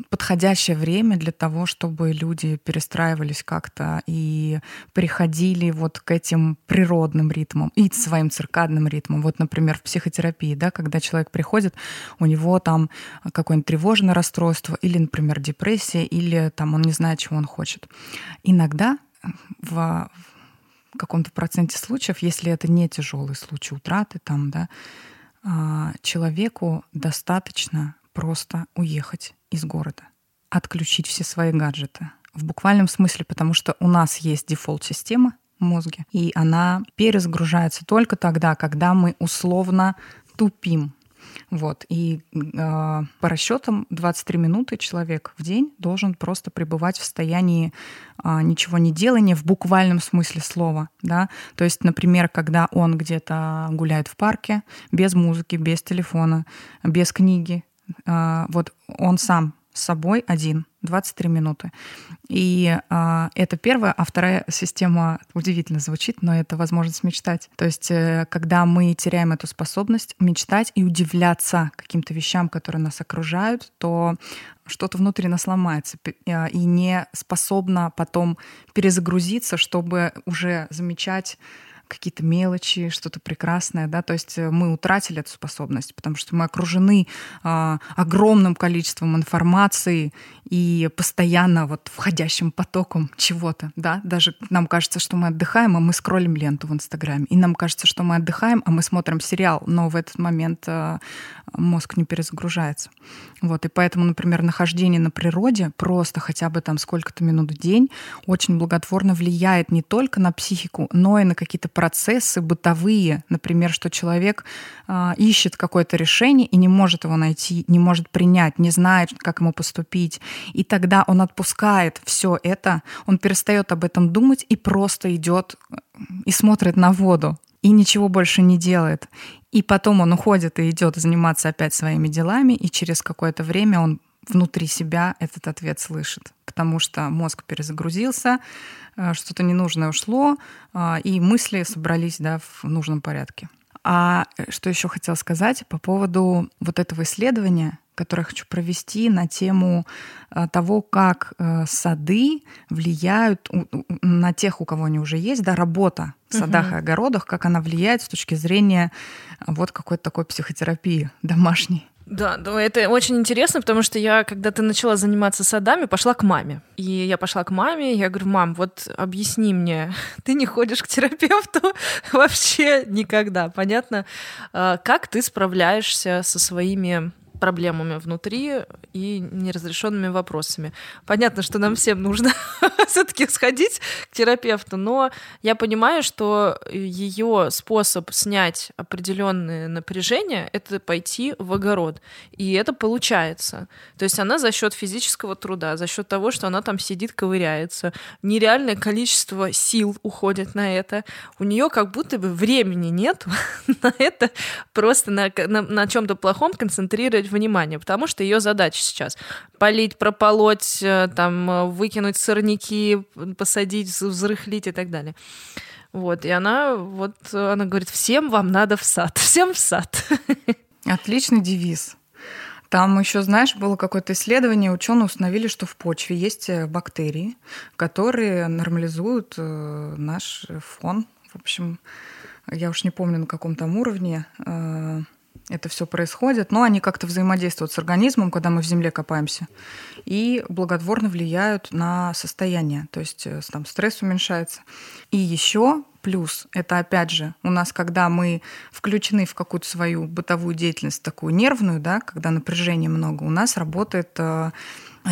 подходящее время для того, чтобы люди перестраивались как-то и приходили вот к этим природным ритмам и своим циркадным ритмам. Вот, например, в психотерапии, да, когда человек приходит, у него там какое-нибудь тревожное расстройство или, например, депрессия, или там он не знает, чего он хочет. Иногда в, каком-то проценте случаев, если это не тяжелый случай утраты, там, да, а, человеку достаточно просто уехать из города, отключить все свои гаджеты. В буквальном смысле, потому что у нас есть дефолт-система в мозге, и она перезагружается только тогда, когда мы условно тупим. Вот. И э, по расчетам 23 минуты человек в день должен просто пребывать в состоянии э, ничего не делания в буквальном смысле слова. Да? То есть, например, когда он где-то гуляет в парке без музыки, без телефона, без книги, вот он сам с собой один 23 минуты. И а, это первая, а вторая система удивительно звучит, но это возможность мечтать. То есть, э, когда мы теряем эту способность мечтать и удивляться каким-то вещам, которые нас окружают, то что-то внутри нас ломается а, и не способна потом перезагрузиться, чтобы уже замечать какие-то мелочи, что-то прекрасное, да, то есть э, мы утратили эту способность, потому что мы окружены а, огромным количеством информации и постоянно вот входящим потоком чего-то, да, даже нам кажется, что мы отдыхаем, а мы скроллим ленту в Инстаграме, и нам кажется, что мы отдыхаем, а мы смотрим сериал, но в этот момент а, мозг не перезагружается. Вот, и поэтому, например, нахождение на природе просто хотя бы там сколько-то минут в день очень благотворно влияет не только на психику, но и на какие-то процессы бытовые, например, что человек э, ищет какое-то решение и не может его найти, не может принять, не знает, как ему поступить. И тогда он отпускает все это, он перестает об этом думать и просто идет э, и смотрит на воду и ничего больше не делает. И потом он уходит и идет заниматься опять своими делами, и через какое-то время он внутри себя этот ответ слышит, потому что мозг перезагрузился, что-то ненужное ушло, э, и мысли собрались да, в нужном порядке. А э, что еще хотела сказать по поводу вот этого исследования, которое я хочу провести на тему того, как сады влияют на тех, у кого они уже есть, да, работа в садах угу. и огородах, как она влияет с точки зрения вот какой-то такой психотерапии домашней. Да, ну это очень интересно, потому что я, когда ты начала заниматься садами, пошла к маме. И я пошла к маме, я говорю, мам, вот объясни мне, ты не ходишь к терапевту вообще никогда, понятно? А, как ты справляешься со своими проблемами внутри и неразрешенными вопросами. Понятно, что нам всем нужно все-таки сходить к терапевту, но я понимаю, что ее способ снять определенные напряжения это пойти в огород. И это получается. То есть она за счет физического труда, за счет того, что она там сидит, ковыряется, нереальное количество сил уходит на это. У нее как будто бы времени нет на это просто на, на, на чем-то плохом концентрировать внимание, потому что ее задача сейчас полить, прополоть, э, там, э, выкинуть сорняки, посадить, взрыхлить и так далее. Вот, и она вот, она говорит, всем вам надо в сад, всем в сад. Отличный девиз. Там еще, знаешь, было какое-то исследование, ученые установили, что в почве есть э, бактерии, которые нормализуют наш фон. В общем, я уж не помню, на каком там уровне это все происходит, но они как-то взаимодействуют с организмом, когда мы в земле копаемся, и благотворно влияют на состояние, то есть э, там стресс уменьшается. И еще плюс, это опять же, у нас, когда мы включены в какую-то свою бытовую деятельность, такую нервную, да, когда напряжения много, у нас работает э,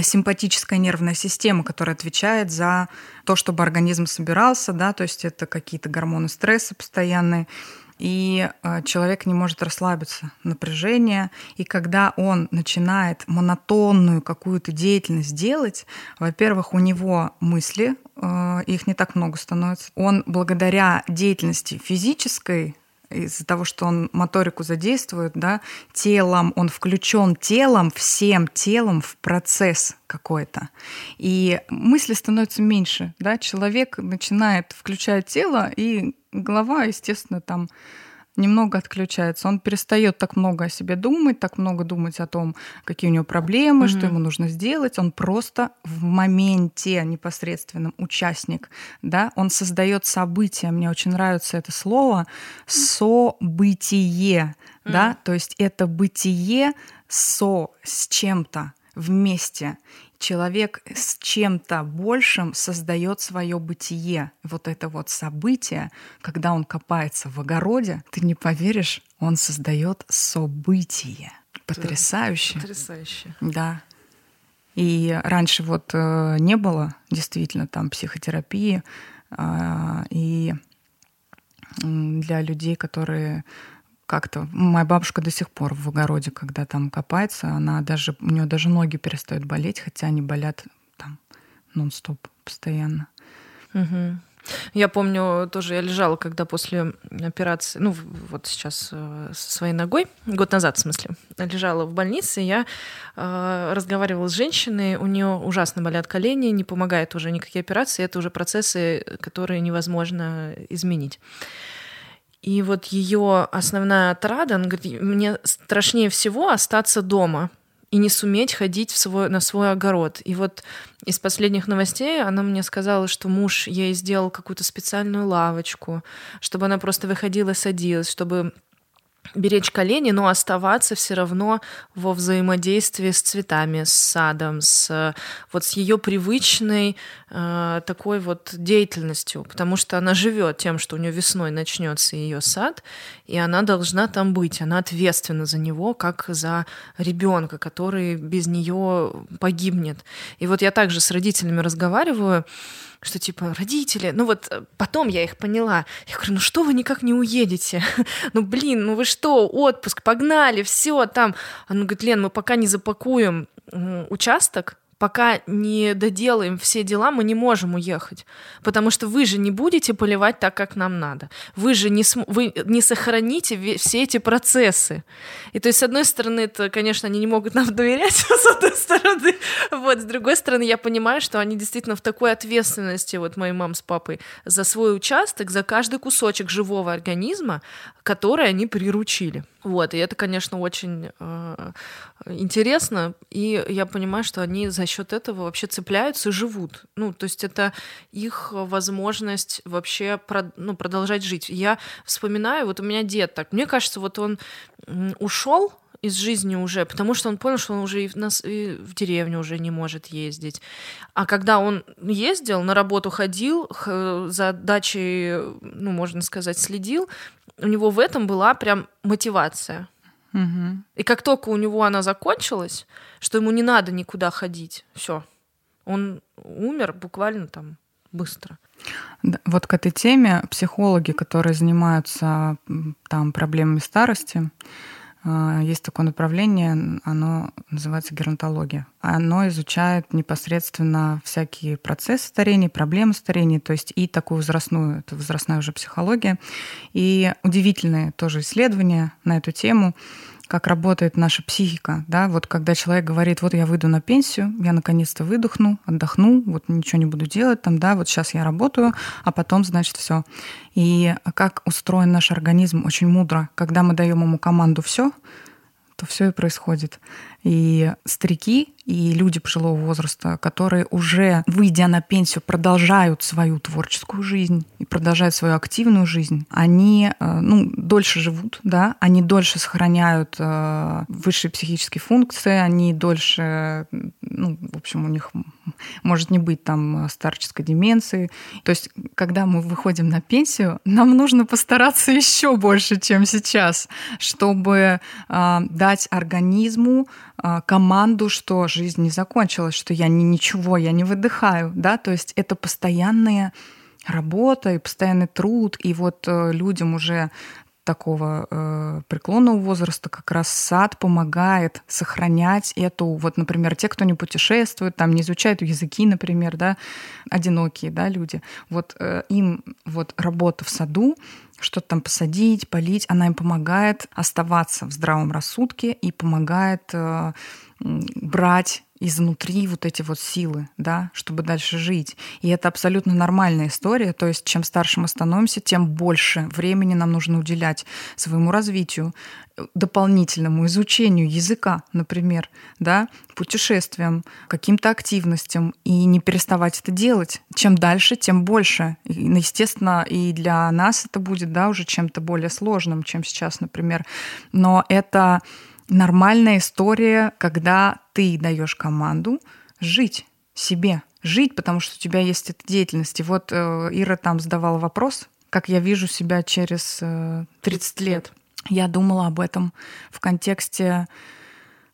симпатическая нервная система, которая отвечает за то, чтобы организм собирался, да, то есть это какие-то гормоны стресса постоянные, и э, человек не может расслабиться, напряжение. И когда он начинает монотонную какую-то деятельность делать, во-первых, у него мысли, э, их не так много становится. Он благодаря деятельности физической, из-за того, что он моторику задействует, да, телом, он включен телом, всем телом в процесс какой-то. И мысли становятся меньше, да, человек начинает включать тело, и голова, естественно, там немного отключается. Он перестает так много о себе думать, так много думать о том, какие у него проблемы, mm-hmm. что ему нужно сделать. Он просто в моменте непосредственном участник, да, он создает события. Мне очень нравится это слово событие, mm-hmm. да, то есть это бытие со с чем-то вместе человек с чем-то большим создает свое бытие. Вот это вот событие, когда он копается в огороде, ты не поверишь, он создает событие. Потрясающе. Потрясающе. Да. И раньше вот э, не было действительно там психотерапии, э, и для людей, которые как-то. Моя бабушка до сих пор в огороде, когда там копается, она даже, у нее даже ноги перестают болеть, хотя они болят там нон-стоп постоянно. Угу. Я помню, тоже я лежала, когда после операции, ну вот сейчас э, со своей ногой, год назад в смысле, лежала в больнице, я э, разговаривала с женщиной, у нее ужасно болят колени, не помогает уже никакие операции, это уже процессы, которые невозможно изменить. И вот ее основная отрада, она говорит, мне страшнее всего остаться дома и не суметь ходить в свой, на свой огород. И вот из последних новостей она мне сказала, что муж ей сделал какую-то специальную лавочку, чтобы она просто выходила, садилась, чтобы беречь колени, но оставаться все равно во взаимодействии с цветами, с садом, с вот с ее привычной э, такой вот деятельностью, потому что она живет тем, что у нее весной начнется ее сад, и она должна там быть, она ответственна за него, как за ребенка, который без нее погибнет. И вот я также с родителями разговариваю, что типа родители, ну вот э, потом я их поняла. Я говорю, ну что вы никак не уедете? ну блин, ну вы что, отпуск, погнали, все там. Она говорит, Лен, мы пока не запакуем участок, пока не доделаем все дела, мы не можем уехать. Потому что вы же не будете поливать так, как нам надо. Вы же не, см- вы не сохраните все эти процессы. И то есть, с одной стороны, это, конечно, они не могут нам доверять, с одной стороны. Вот, с другой стороны, я понимаю, что они действительно в такой ответственности, вот мои мам с папой, за свой участок, за каждый кусочек живого организма, который они приручили. Вот, и это, конечно, очень э, интересно, и я понимаю, что они за счет этого вообще цепляются и живут. Ну, то есть это их возможность вообще прод, ну, продолжать жить. Я вспоминаю, вот у меня дед так, мне кажется, вот он ушел из жизни уже, потому что он понял, что он уже и в, нас, и в деревню уже не может ездить. А когда он ездил, на работу ходил, за дачей, ну, можно сказать, следил, у него в этом была прям мотивация. Угу. И как только у него она закончилась, что ему не надо никуда ходить, все, он умер буквально там быстро. Вот к этой теме психологи, которые занимаются там проблемами старости, есть такое направление, оно называется геронтология. Оно изучает непосредственно всякие процессы старения, проблемы старения, то есть и такую возрастную, это возрастная уже психология, и удивительные тоже исследования на эту тему как работает наша психика, да, вот когда человек говорит, вот я выйду на пенсию, я наконец-то выдохну, отдохну, вот ничего не буду делать, там, да, вот сейчас я работаю, а потом, значит, все. И как устроен наш организм очень мудро, когда мы даем ему команду все, то все и происходит. И старики, и люди пожилого возраста, которые уже, выйдя на пенсию, продолжают свою творческую жизнь и продолжают свою активную жизнь, они э, ну, дольше живут, да, они дольше сохраняют э, высшие психические функции, они дольше, ну, в общем, у них может не быть там старческой деменции. То есть, когда мы выходим на пенсию, нам нужно постараться еще больше, чем сейчас, чтобы э, дать организму команду, что жизнь не закончилась, что я не ничего, я не выдыхаю, да, то есть это постоянная работа и постоянный труд, и вот э, людям уже такого э, преклонного возраста как раз сад помогает сохранять эту, вот, например, те, кто не путешествует, там не изучают языки, например, да, одинокие, да, люди, вот э, им вот работа в саду, что-то там посадить, полить, она им помогает оставаться в здравом рассудке и помогает э, брать изнутри вот эти вот силы, да, чтобы дальше жить. И это абсолютно нормальная история. То есть чем старше мы становимся, тем больше времени нам нужно уделять своему развитию, дополнительному изучению языка, например, да, путешествиям, каким-то активностям и не переставать это делать. Чем дальше, тем больше. И, ну, естественно, и для нас это будет, да, уже чем-то более сложным, чем сейчас, например. Но это нормальная история, когда ты даешь команду жить себе, жить, потому что у тебя есть эта деятельность. И вот э, Ира там задавала вопрос, как я вижу себя через э, 30 лет. Я думала об этом в контексте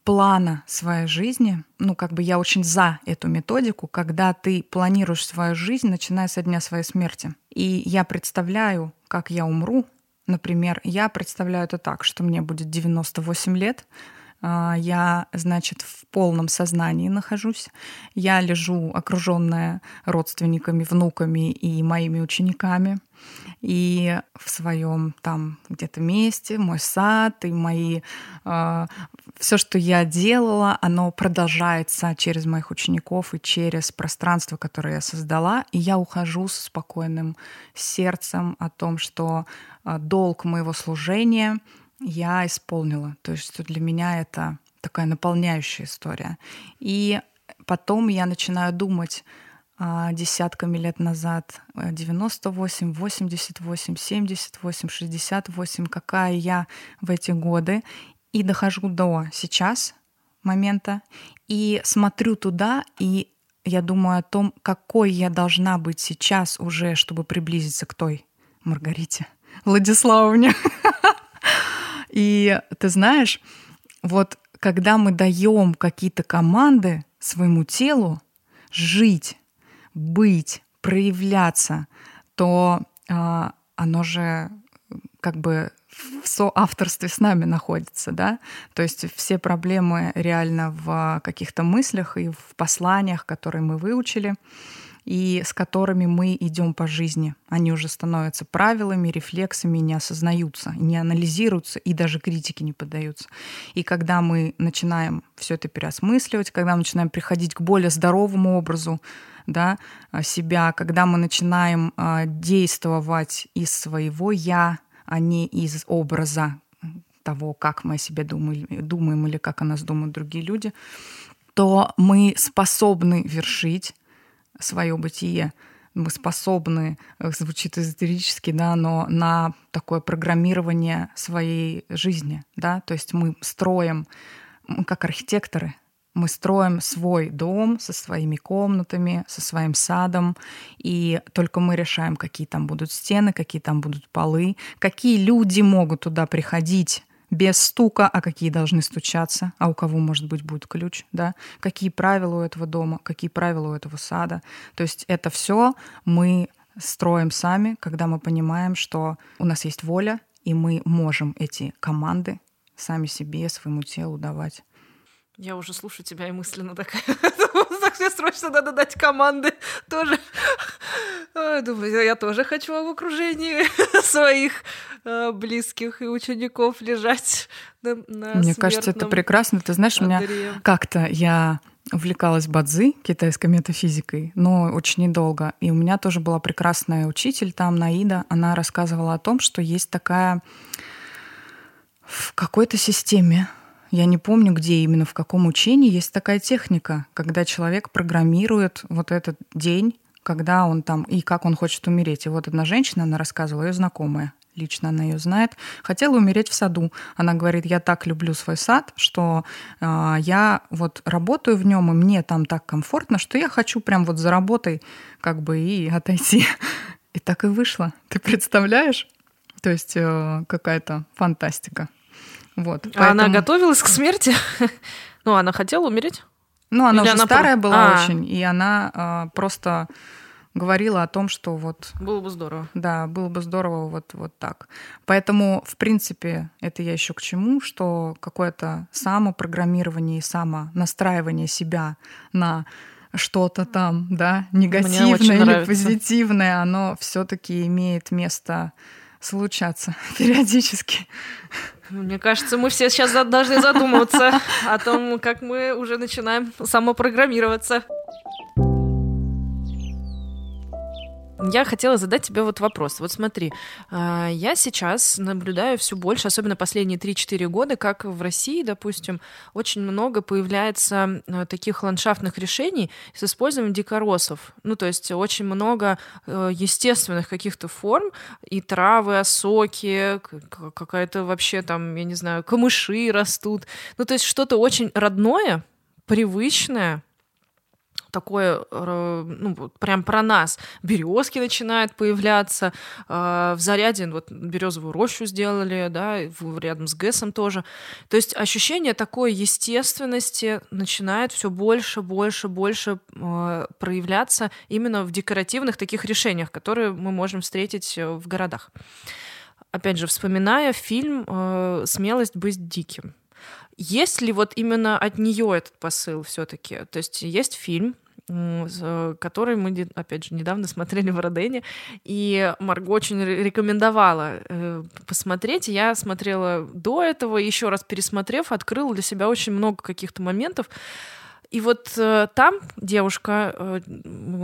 плана своей жизни. Ну, как бы я очень за эту методику, когда ты планируешь свою жизнь, начиная со дня своей смерти. И я представляю, как я умру, Например, я представляю это так, что мне будет 98 лет, а, я, значит, в полном сознании нахожусь. Я лежу окруженная родственниками, внуками и моими учениками. И в своем там где-то месте, мой сад и мои... Э, а, все, что я делала, оно продолжается через моих учеников и через пространство, которое я создала. И я ухожу с спокойным сердцем о том, что э, долг моего служения — я исполнила. То есть что для меня это такая наполняющая история. И потом я начинаю думать десятками лет назад, 98, 88, 78, 68, какая я в эти годы, и дохожу до сейчас момента, и смотрю туда, и я думаю о том, какой я должна быть сейчас уже, чтобы приблизиться к той Маргарите Владиславовне. И ты знаешь, вот когда мы даем какие-то команды своему телу жить, быть, проявляться, то э, оно же как бы в соавторстве с нами находится, да, то есть все проблемы реально в каких-то мыслях и в посланиях, которые мы выучили, и с которыми мы идем по жизни. Они уже становятся правилами, рефлексами, не осознаются, не анализируются и даже критике не поддаются. И когда мы начинаем все это переосмысливать, когда мы начинаем приходить к более здоровому образу да, себя, когда мы начинаем а, действовать из своего я, а не из образа того, как мы о себе думаем, думаем или как о нас думают другие люди, то мы способны вершить свое бытие, мы способны, э, звучит эзотерически, да, но на такое программирование своей жизни, да, то есть мы строим, мы как архитекторы, мы строим свой дом со своими комнатами, со своим садом, и только мы решаем, какие там будут стены, какие там будут полы, какие люди могут туда приходить без стука, а какие должны стучаться, а у кого, может быть, будет ключ, да, какие правила у этого дома, какие правила у этого сада. То есть это все мы строим сами, когда мы понимаем, что у нас есть воля, и мы можем эти команды сами себе, своему телу давать. Я уже слушаю тебя и мысленно такая, мне срочно надо дать команды тоже. Думаю, я тоже хочу в окружении своих э, близких и учеников лежать на, на Мне кажется, это прекрасно. Ты знаешь, меня как-то я увлекалась бадзи, китайской метафизикой, но очень недолго. И у меня тоже была прекрасная учитель там, Наида. Она рассказывала о том, что есть такая в какой-то системе, я не помню, где именно, в каком учении есть такая техника, когда человек программирует вот этот день, когда он там и как он хочет умереть. И вот одна женщина, она рассказывала, ее знакомая, лично она ее знает, хотела умереть в саду. Она говорит, я так люблю свой сад, что э, я вот работаю в нем, и мне там так комфортно, что я хочу прям вот за работой как бы и отойти. И так и вышло. Ты представляешь? То есть э, какая-то фантастика. Вот. А поэтому... она готовилась к смерти? ну, она хотела умереть? Ну, она Или уже она старая про... была а. очень, и она э, просто говорила о том, что вот... Было бы здорово. Да, было бы здорово вот, вот так. Поэтому, в принципе, это я еще к чему, что какое-то самопрограммирование и самонастраивание себя на что-то там, да, негативное или позитивное, оно все-таки имеет место случаться периодически. Мне кажется, мы все сейчас должны задумываться о том, как мы уже начинаем самопрограммироваться. Я хотела задать тебе вот вопрос. Вот смотри, а, я сейчас наблюдаю все больше, особенно последние 3-4 года, как в России, допустим, очень много появляется а, таких ландшафтных решений с использованием дикоросов. Ну, то есть очень много э, естественных каких-то форм, и травы, осоки, какая-то вообще там, я не знаю, камыши растут. Ну, то есть что-то очень родное, привычное, такое, э, ну, прям про нас. Березки начинают появляться. Э, в Заряде вот березовую рощу сделали, да, рядом с ГЭСом тоже. То есть ощущение такой естественности начинает все больше, больше, больше э, проявляться именно в декоративных таких решениях, которые мы можем встретить в городах. Опять же, вспоминая фильм «Смелость быть диким», есть ли вот именно от нее этот посыл все-таки? То есть есть фильм, который мы, опять же, недавно смотрели в Родене, и Марго очень рекомендовала э, посмотреть. Я смотрела до этого, еще раз пересмотрев, открыла для себя очень много каких-то моментов, и вот э, там девушка э,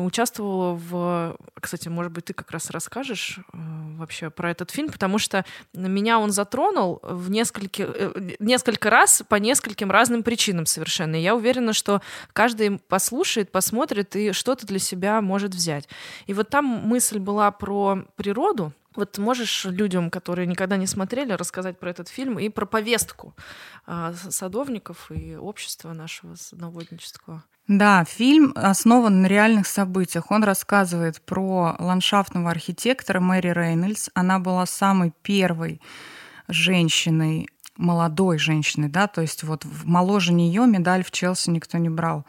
участвовала в... Кстати, может быть, ты как раз расскажешь э, вообще про этот фильм, потому что меня он затронул в несколько, э, несколько раз по нескольким разным причинам совершенно. И я уверена, что каждый послушает, посмотрит и что-то для себя может взять. И вот там мысль была про природу, вот можешь людям, которые никогда не смотрели, рассказать про этот фильм и про повестку э, садовников и общества нашего садоводнического? Да, фильм основан на реальных событиях. Он рассказывает про ландшафтного архитектора Мэри Рейнольдс. Она была самой первой женщиной, молодой женщиной, да, то есть вот моложе нее медаль в Челси никто не брал.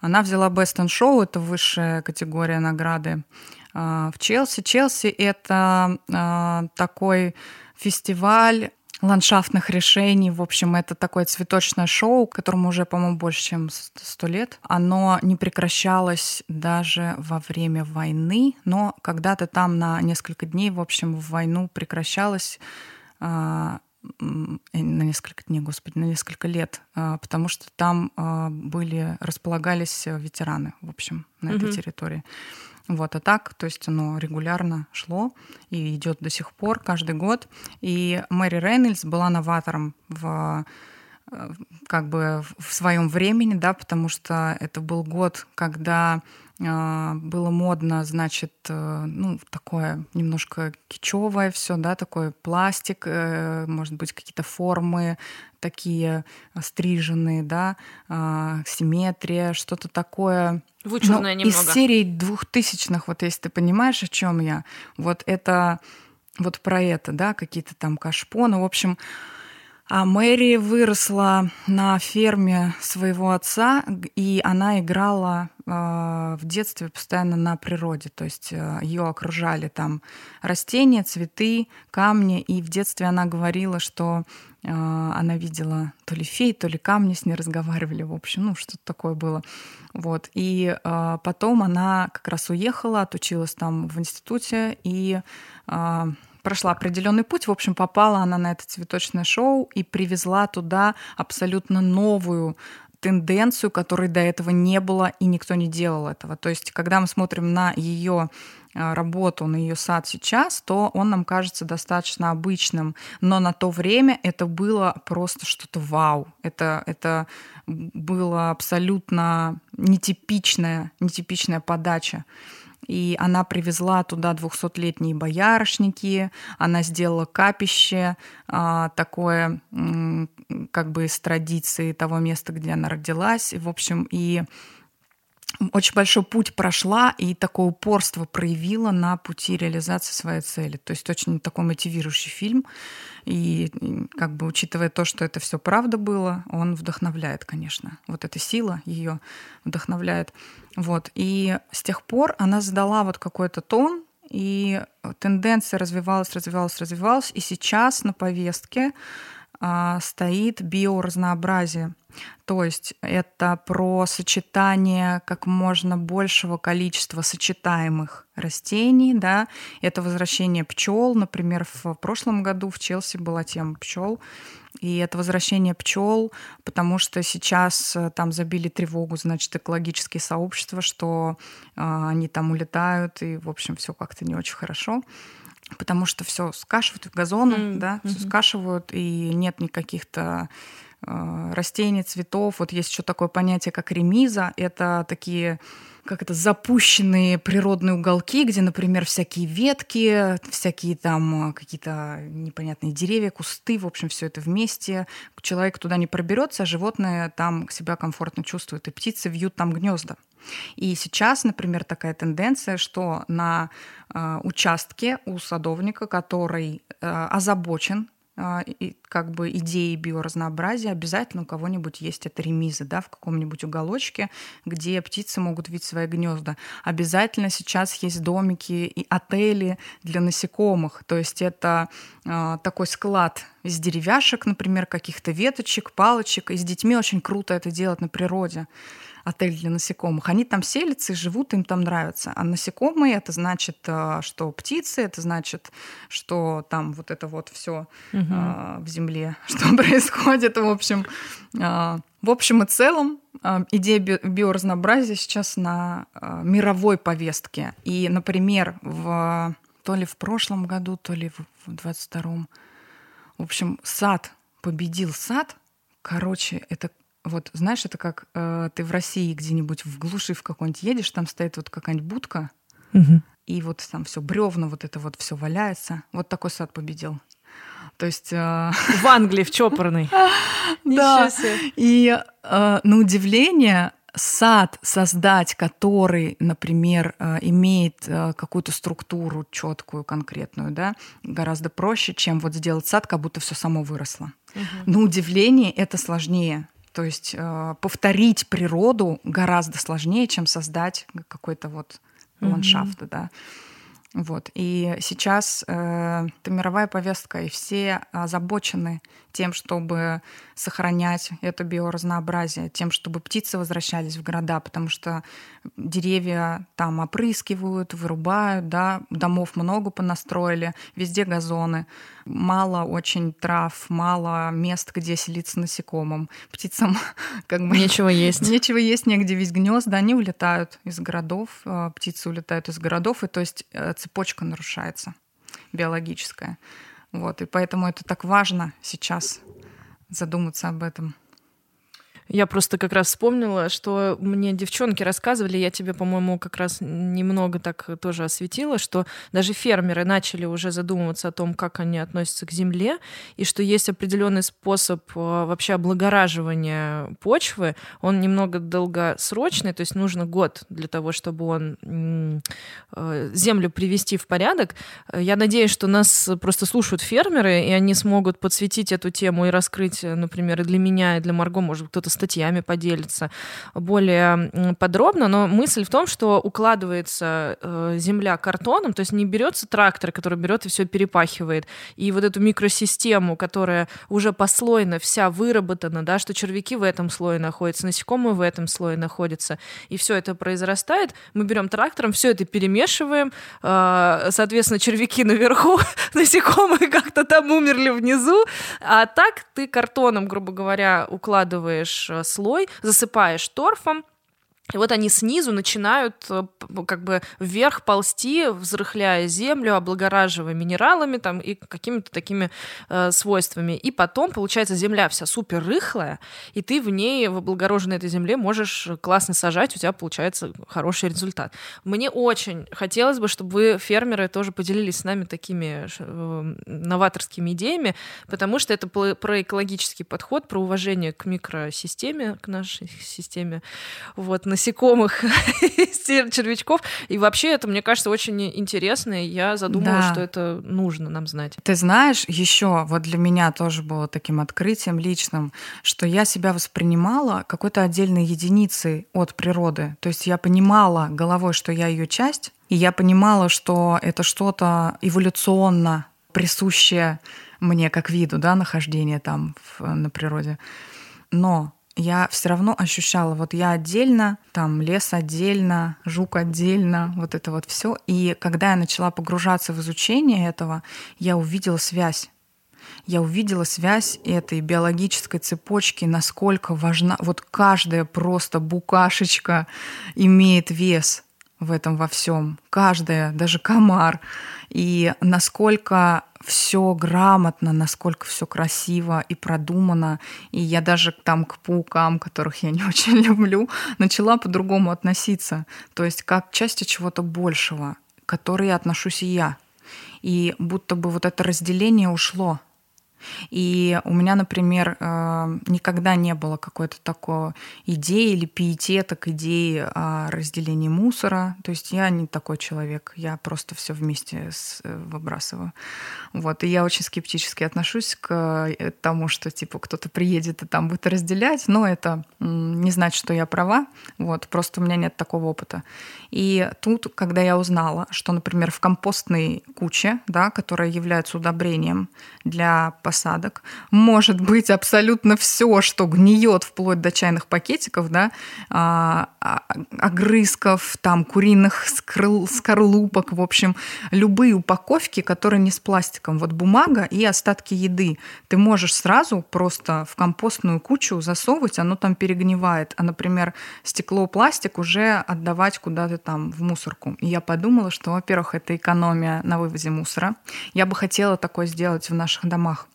Она взяла in Show, это высшая категория награды а, в Челси. Челси — это а, такой фестиваль ландшафтных решений. В общем, это такое цветочное шоу, которому уже, по-моему, больше, чем сто лет. Оно не прекращалось даже во время войны, но когда-то там на несколько дней, в общем, в войну прекращалось а, на несколько дней, господи, на несколько лет, потому что там были, располагались ветераны, в общем, на этой mm-hmm. территории. Вот, а так, то есть оно регулярно шло и идет до сих пор, каждый год. И Мэри Рейнольдс была новатором в э, как бы в своем времени, да, потому что это был год, когда э, было модно, значит, э, ну, такое немножко кичевое все, да, такой пластик, э, может быть, какие-то формы такие стриженные, да, э, симметрия, что-то такое Вычурная ну, немного. Из серии двухтысячных, вот если ты понимаешь, о чем я, вот это вот про это, да, какие-то там кашпоны. В общем, А Мэри выросла на ферме своего отца, и она играла э, в детстве постоянно на природе. То есть э, ее окружали там растения, цветы, камни. И в детстве она говорила, что э, она видела то ли фей, то ли камни с ней разговаривали. В общем, ну что-то такое было. Вот. И э, потом она как раз уехала, отучилась там в институте и э, прошла определенный путь. В общем, попала она на это цветочное шоу и привезла туда абсолютно новую тенденцию, которой до этого не было, и никто не делал этого. То есть, когда мы смотрим на ее а, работу, на ее сад сейчас, то он нам кажется достаточно обычным. Но на то время это было просто что-то вау. Это, это было абсолютно нетипичная, нетипичная подача. И она привезла туда 200-летние боярышники, она сделала капище, а, такое как бы из традиции того места, где она родилась. В общем, и очень большой путь прошла и такое упорство проявила на пути реализации своей цели. То есть очень такой мотивирующий фильм. И как бы учитывая то, что это все правда было, он вдохновляет, конечно. Вот эта сила ее вдохновляет. Вот. И с тех пор она задала вот какой-то тон, и тенденция развивалась, развивалась, развивалась. И сейчас на повестке стоит биоразнообразие. То есть это про сочетание как можно большего количества сочетаемых растений, да, это возвращение пчел, например, в прошлом году в Челси была тема пчел, и это возвращение пчел, потому что сейчас э, там забили тревогу, значит, экологические сообщества, что э, они там улетают, и, в общем, все как-то не очень хорошо потому что все скашивают газоны, mm-hmm. да, все скашивают, и нет никаких-то растений, цветов. Вот есть еще такое понятие, как ремиза. Это такие как это, запущенные природные уголки, где, например, всякие ветки, всякие там э, какие-то непонятные деревья, кусты, в общем, все это вместе. Человек туда не проберется, а животные там себя комфортно чувствуют, и птицы вьют там гнезда. И сейчас, например, такая тенденция, что на э, участке у садовника, который э, озабочен и, как бы идеей биоразнообразия, обязательно у кого-нибудь есть эта ремиза, да, в каком-нибудь уголочке, где птицы могут видеть свои гнезда. Обязательно сейчас есть домики и отели для насекомых, то есть это э, такой склад из деревяшек, например, каких-то веточек, палочек, и с детьми очень круто это делать на природе отель для насекомых, они там селятся и живут, им там нравится. А насекомые это значит, э, что птицы, это значит, что там вот это вот все угу. в земле, что происходит, в общем. Э, в общем и целом, идея биоразнообразия сейчас на мировой повестке. И, например, в, то ли в прошлом году, то ли в 22-м, в общем, сад победил сад. Короче, это вот, знаешь, это как э, ты в России где-нибудь в глуши в какой-нибудь едешь, там стоит вот какая-нибудь будка, угу. и вот там все бревна, вот это вот все валяется. Вот такой сад победил. То есть... Э... В Англии, в Чопорной. Да. И э, на удивление сад создать, который, например, э, имеет э, какую-то структуру четкую, конкретную, да, гораздо проще, чем вот сделать сад, как будто все само выросло. Угу. На удивление это сложнее. То есть э, повторить природу гораздо сложнее, чем создать какой-то вот ландшафт, mm-hmm. да. Вот. И сейчас э, это мировая повестка, и все озабочены тем, чтобы сохранять это биоразнообразие, тем, чтобы птицы возвращались в города, потому что деревья там опрыскивают, вырубают, да, домов много понастроили, везде газоны, мало очень трав, мало мест, где селиться насекомым. Птицам как бы... Нечего есть. Нечего есть, негде весь гнезда, они улетают из городов, э, птицы улетают из городов, и то есть э, цепочка нарушается биологическая. Вот, и поэтому это так важно сейчас задуматься об этом. Я просто как раз вспомнила, что мне девчонки рассказывали, я тебе, по-моему, как раз немного так тоже осветила, что даже фермеры начали уже задумываться о том, как они относятся к земле, и что есть определенный способ э, вообще облагораживания почвы. Он немного долгосрочный, то есть нужно год для того, чтобы он э, землю привести в порядок. Я надеюсь, что нас просто слушают фермеры, и они смогут подсветить эту тему и раскрыть, например, и для меня, и для Марго, может, кто-то статьями поделится более подробно, но мысль в том, что укладывается э, земля картоном, то есть не берется трактор, который берет и все перепахивает, и вот эту микросистему, которая уже послойно вся выработана, да, что червяки в этом слое находятся, насекомые в этом слое находятся, и все это произрастает, мы берем трактором, все это перемешиваем, э, соответственно, червяки наверху, насекомые как-то там умерли внизу, а так ты картоном, грубо говоря, укладываешь слой, засыпаешь торфом, и вот они снизу начинают э, как бы вверх ползти, взрыхляя землю, облагораживая минералами там и какими-то такими э, свойствами. И потом, получается, земля вся супер рыхлая, и ты в ней, в облагороженной этой земле, можешь классно сажать, у тебя получается хороший результат. Мне очень хотелось бы, чтобы вы, фермеры, тоже поделились с нами такими э, новаторскими идеями, потому что это про экологический подход, про уважение к микросистеме, к нашей системе. Вот, насекомых, червячков. И вообще это, мне кажется, очень интересно, и я задумалась, да. что это нужно нам знать. Ты знаешь, еще вот для меня тоже было таким открытием личным, что я себя воспринимала какой-то отдельной единицей от природы. То есть я понимала головой, что я ее часть, и я понимала, что это что-то эволюционно присущее мне как виду, да, нахождение там в, на природе. Но я все равно ощущала, вот я отдельно, там лес отдельно, жук отдельно, вот это вот все. И когда я начала погружаться в изучение этого, я увидела связь. Я увидела связь этой биологической цепочки, насколько важна, вот каждая просто букашечка имеет вес в этом во всем, каждая, даже комар, и насколько все грамотно, насколько все красиво и продумано. И я даже там к паукам, которых я не очень люблю, начала по-другому относиться. То есть как к части чего-то большего, к которой отношусь и я. И будто бы вот это разделение ушло. И у меня, например, э, никогда не было какой-то такой идеи или пиетета к идее о разделении мусора. То есть я не такой человек, я просто все вместе э, выбрасываю. Вот. И я очень скептически отношусь к э, тому, что типа кто-то приедет и там будет разделять, но это не значит, что я права. Вот. Просто у меня нет такого опыта. И тут, когда я узнала, что, например, в компостной куче, да, которая является удобрением для посадок, может быть абсолютно все, что гниет вплоть до чайных пакетиков, да, а, а, огрызков, там, куриных скрл, скорлупок, в общем, любые упаковки, которые не с пластиком, вот бумага и остатки еды, ты можешь сразу просто в компостную кучу засовывать, оно там перегнивает, а, например, стекло, пластик уже отдавать куда-то там в мусорку. И я подумала, что, во-первых, это экономия на вывозе мусора. Я бы хотела такое сделать в наших домах.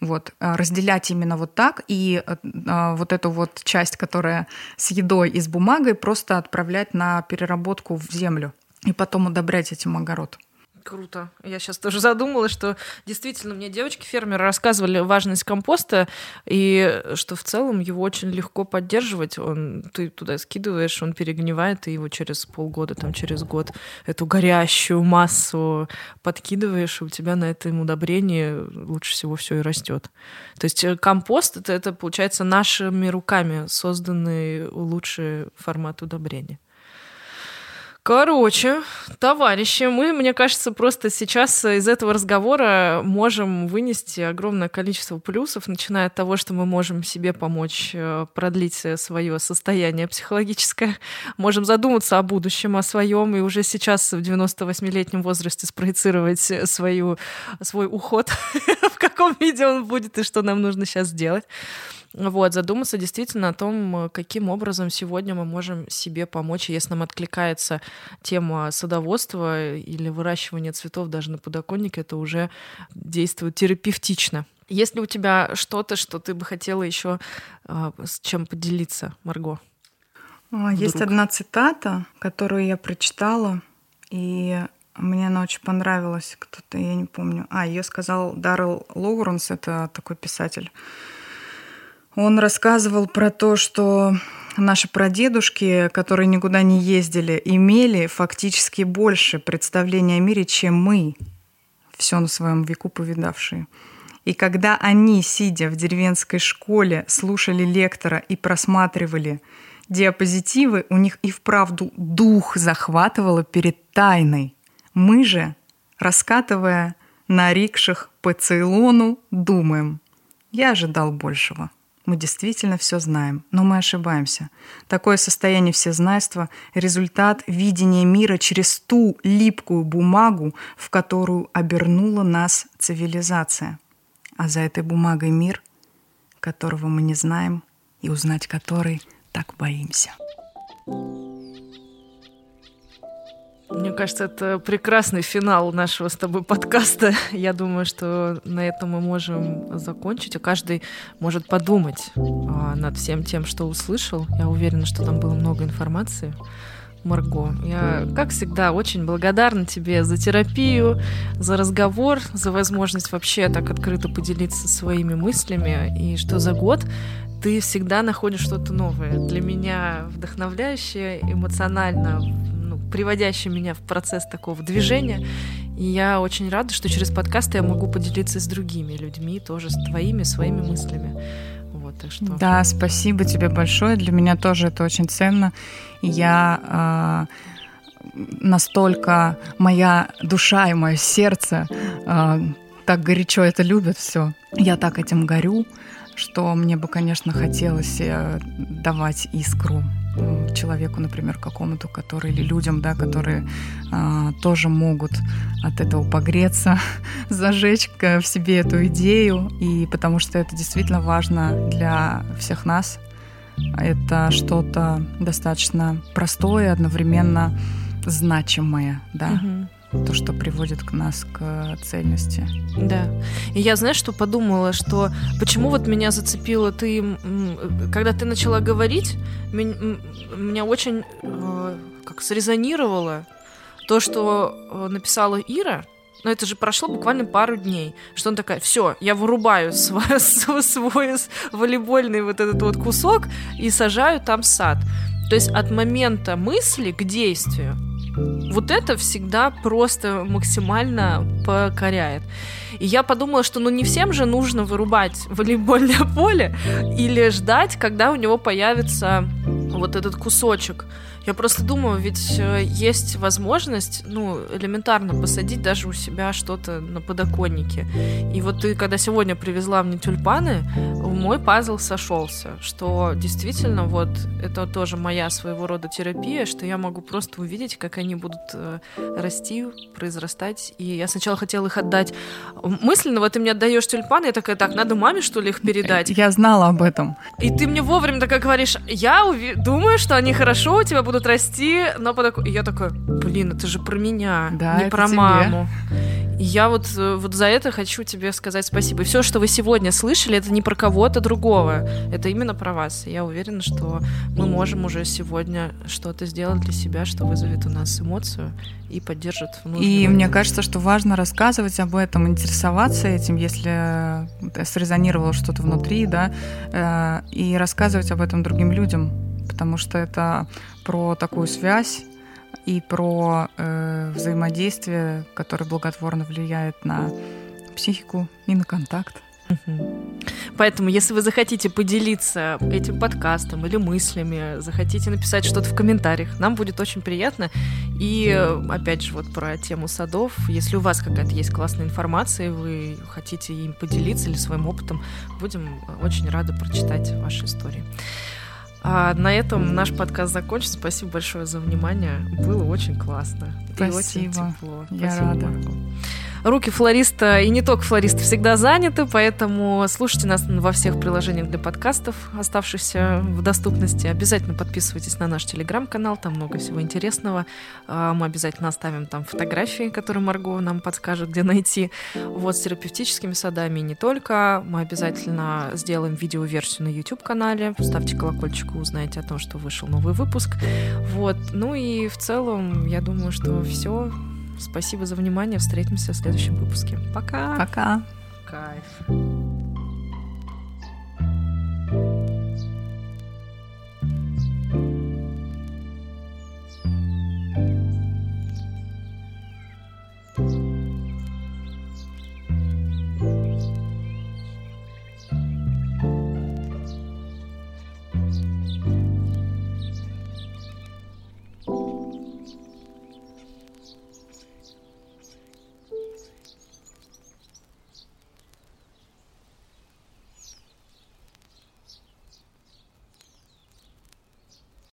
Вот, э, разделять именно вот так и э, а, вот эту вот часть, которая с едой и с бумагой, просто отправлять на переработку в землю и потом удобрять этим огород. Круто. Я сейчас тоже задумалась, что действительно мне девочки-фермеры рассказывали важность компоста, и что в целом его очень легко поддерживать. Он, ты туда скидываешь, он перегнивает, и его через полгода, там, через год эту горящую массу подкидываешь, и у тебя на этом удобрении лучше всего все и растет. То есть э, компост это, это получается нашими руками созданный лучший формат удобрения. Короче, товарищи, мы, мне кажется, просто сейчас из этого разговора можем вынести огромное количество плюсов, начиная от того, что мы можем себе помочь э, продлить свое состояние психологическое, можем задуматься о будущем, о своем, и уже сейчас в 98-летнем возрасте спроецировать свою, свой уход, в каком виде он будет и что нам нужно сейчас сделать. Вот, задуматься действительно о том, каким образом сегодня мы можем себе помочь, если нам откликается тема садоводства или выращивания цветов даже на подоконнике, это уже действует терапевтично. Есть ли у тебя что-то, что ты бы хотела еще э, с чем поделиться, Марго? А, есть одна цитата, которую я прочитала, и мне она очень понравилась. Кто-то, я не помню. А, ее сказал Даррел Лоуренс, это такой писатель. Он рассказывал про то, что наши прадедушки, которые никуда не ездили, имели фактически больше представления о мире, чем мы, все на своем веку повидавшие. И когда они, сидя в деревенской школе, слушали лектора и просматривали диапозитивы, у них и вправду дух захватывало перед тайной. Мы же, раскатывая на рикшах по Цейлону, думаем, я ожидал большего. Мы действительно все знаем, но мы ошибаемся. Такое состояние всезнайства — результат видения мира через ту липкую бумагу, в которую обернула нас цивилизация. А за этой бумагой мир, которого мы не знаем и узнать который так боимся. Мне кажется, это прекрасный финал нашего с тобой подкаста. Я думаю, что на этом мы можем закончить, а каждый может подумать а, над всем тем, что услышал. Я уверена, что там было много информации. Марго. Я, как всегда, очень благодарна тебе за терапию, за разговор, за возможность вообще так открыто поделиться своими мыслями. И что за год ты всегда находишь что-то новое. Для меня вдохновляющее, эмоционально приводящий меня в процесс такого движения. И я очень рада, что через подкасты я могу поделиться с другими людьми, тоже с твоими, своими мыслями. Вот, так что... Да, спасибо тебе большое. Для меня тоже это очень ценно. Я э, настолько моя душа и мое сердце э, так горячо это любят все. Я так этим горю, что мне бы, конечно, хотелось э, давать искру человеку, например, какому-то, который или людям, да, которые а, тоже могут от этого погреться, зажечь в себе эту идею, и потому что это действительно важно для всех нас. Это что-то достаточно простое, одновременно значимое, да. Угу то, что приводит к нас к цельности. Да. И я, знаешь, что подумала, что почему вот меня зацепило ты, когда ты начала говорить, меня очень э, как срезонировало то, что э, написала Ира, но это же прошло буквально пару дней, что он такая, все, я вырубаю свой, свой волейбольный вот этот вот кусок и сажаю там сад. То есть от момента мысли к действию вот это всегда просто максимально покоряет. И я подумала, что ну не всем же нужно вырубать волейбольное поле или ждать, когда у него появится вот этот кусочек. Я просто думаю, ведь э, есть возможность, ну, элементарно посадить даже у себя что-то на подоконнике. И вот ты, когда сегодня привезла мне тюльпаны, мой пазл сошелся, что действительно вот это тоже моя своего рода терапия, что я могу просто увидеть, как они будут э, расти, произрастать. И я сначала хотела их отдать мысленно, вот ты мне отдаешь тюльпаны, я такая, так, надо маме, что ли, их передать? Я знала об этом. И ты мне вовремя такая говоришь, я уви- думаю, что они хорошо у тебя будут будут расти, но по И я такая, блин, это же про меня, да, не про тебе. маму. И я вот, э, вот за это хочу тебе сказать спасибо. И все, что вы сегодня слышали, это не про кого-то другого. Это именно про вас. И я уверена, что мы можем уже сегодня что-то сделать для себя, что вызовет у нас эмоцию и поддержит И мне кажется, что важно рассказывать об этом, интересоваться этим, если э, срезонировало что-то внутри, да, э, и рассказывать об этом другим людям, потому что это про такую связь и про э, взаимодействие, которое благотворно влияет на психику и на контакт. Поэтому, если вы захотите поделиться этим подкастом или мыслями, захотите написать что-то в комментариях, нам будет очень приятно. И, опять же, вот про тему садов. Если у вас какая-то есть классная информация, вы хотите им поделиться или своим опытом, будем очень рады прочитать ваши истории. А на этом наш подкаст закончен. Спасибо большое за внимание. Было очень классно. Спасибо. И очень тепло. Я Спасибо, рада. Марго. Руки флориста и не только флориста всегда заняты, поэтому слушайте нас во всех приложениях для подкастов, оставшихся в доступности. Обязательно подписывайтесь на наш телеграм-канал, там много всего интересного. А, мы обязательно оставим там фотографии, которые Марго нам подскажет, где найти. Вот с терапевтическими садами и не только. Мы обязательно сделаем видеоверсию на YouTube-канале. Ставьте колокольчик и узнаете о том, что вышел новый выпуск. Вот. Ну и в целом, я думаю, что все. Спасибо за внимание. Встретимся в следующем выпуске. Пока. Пока. Кайф. thank you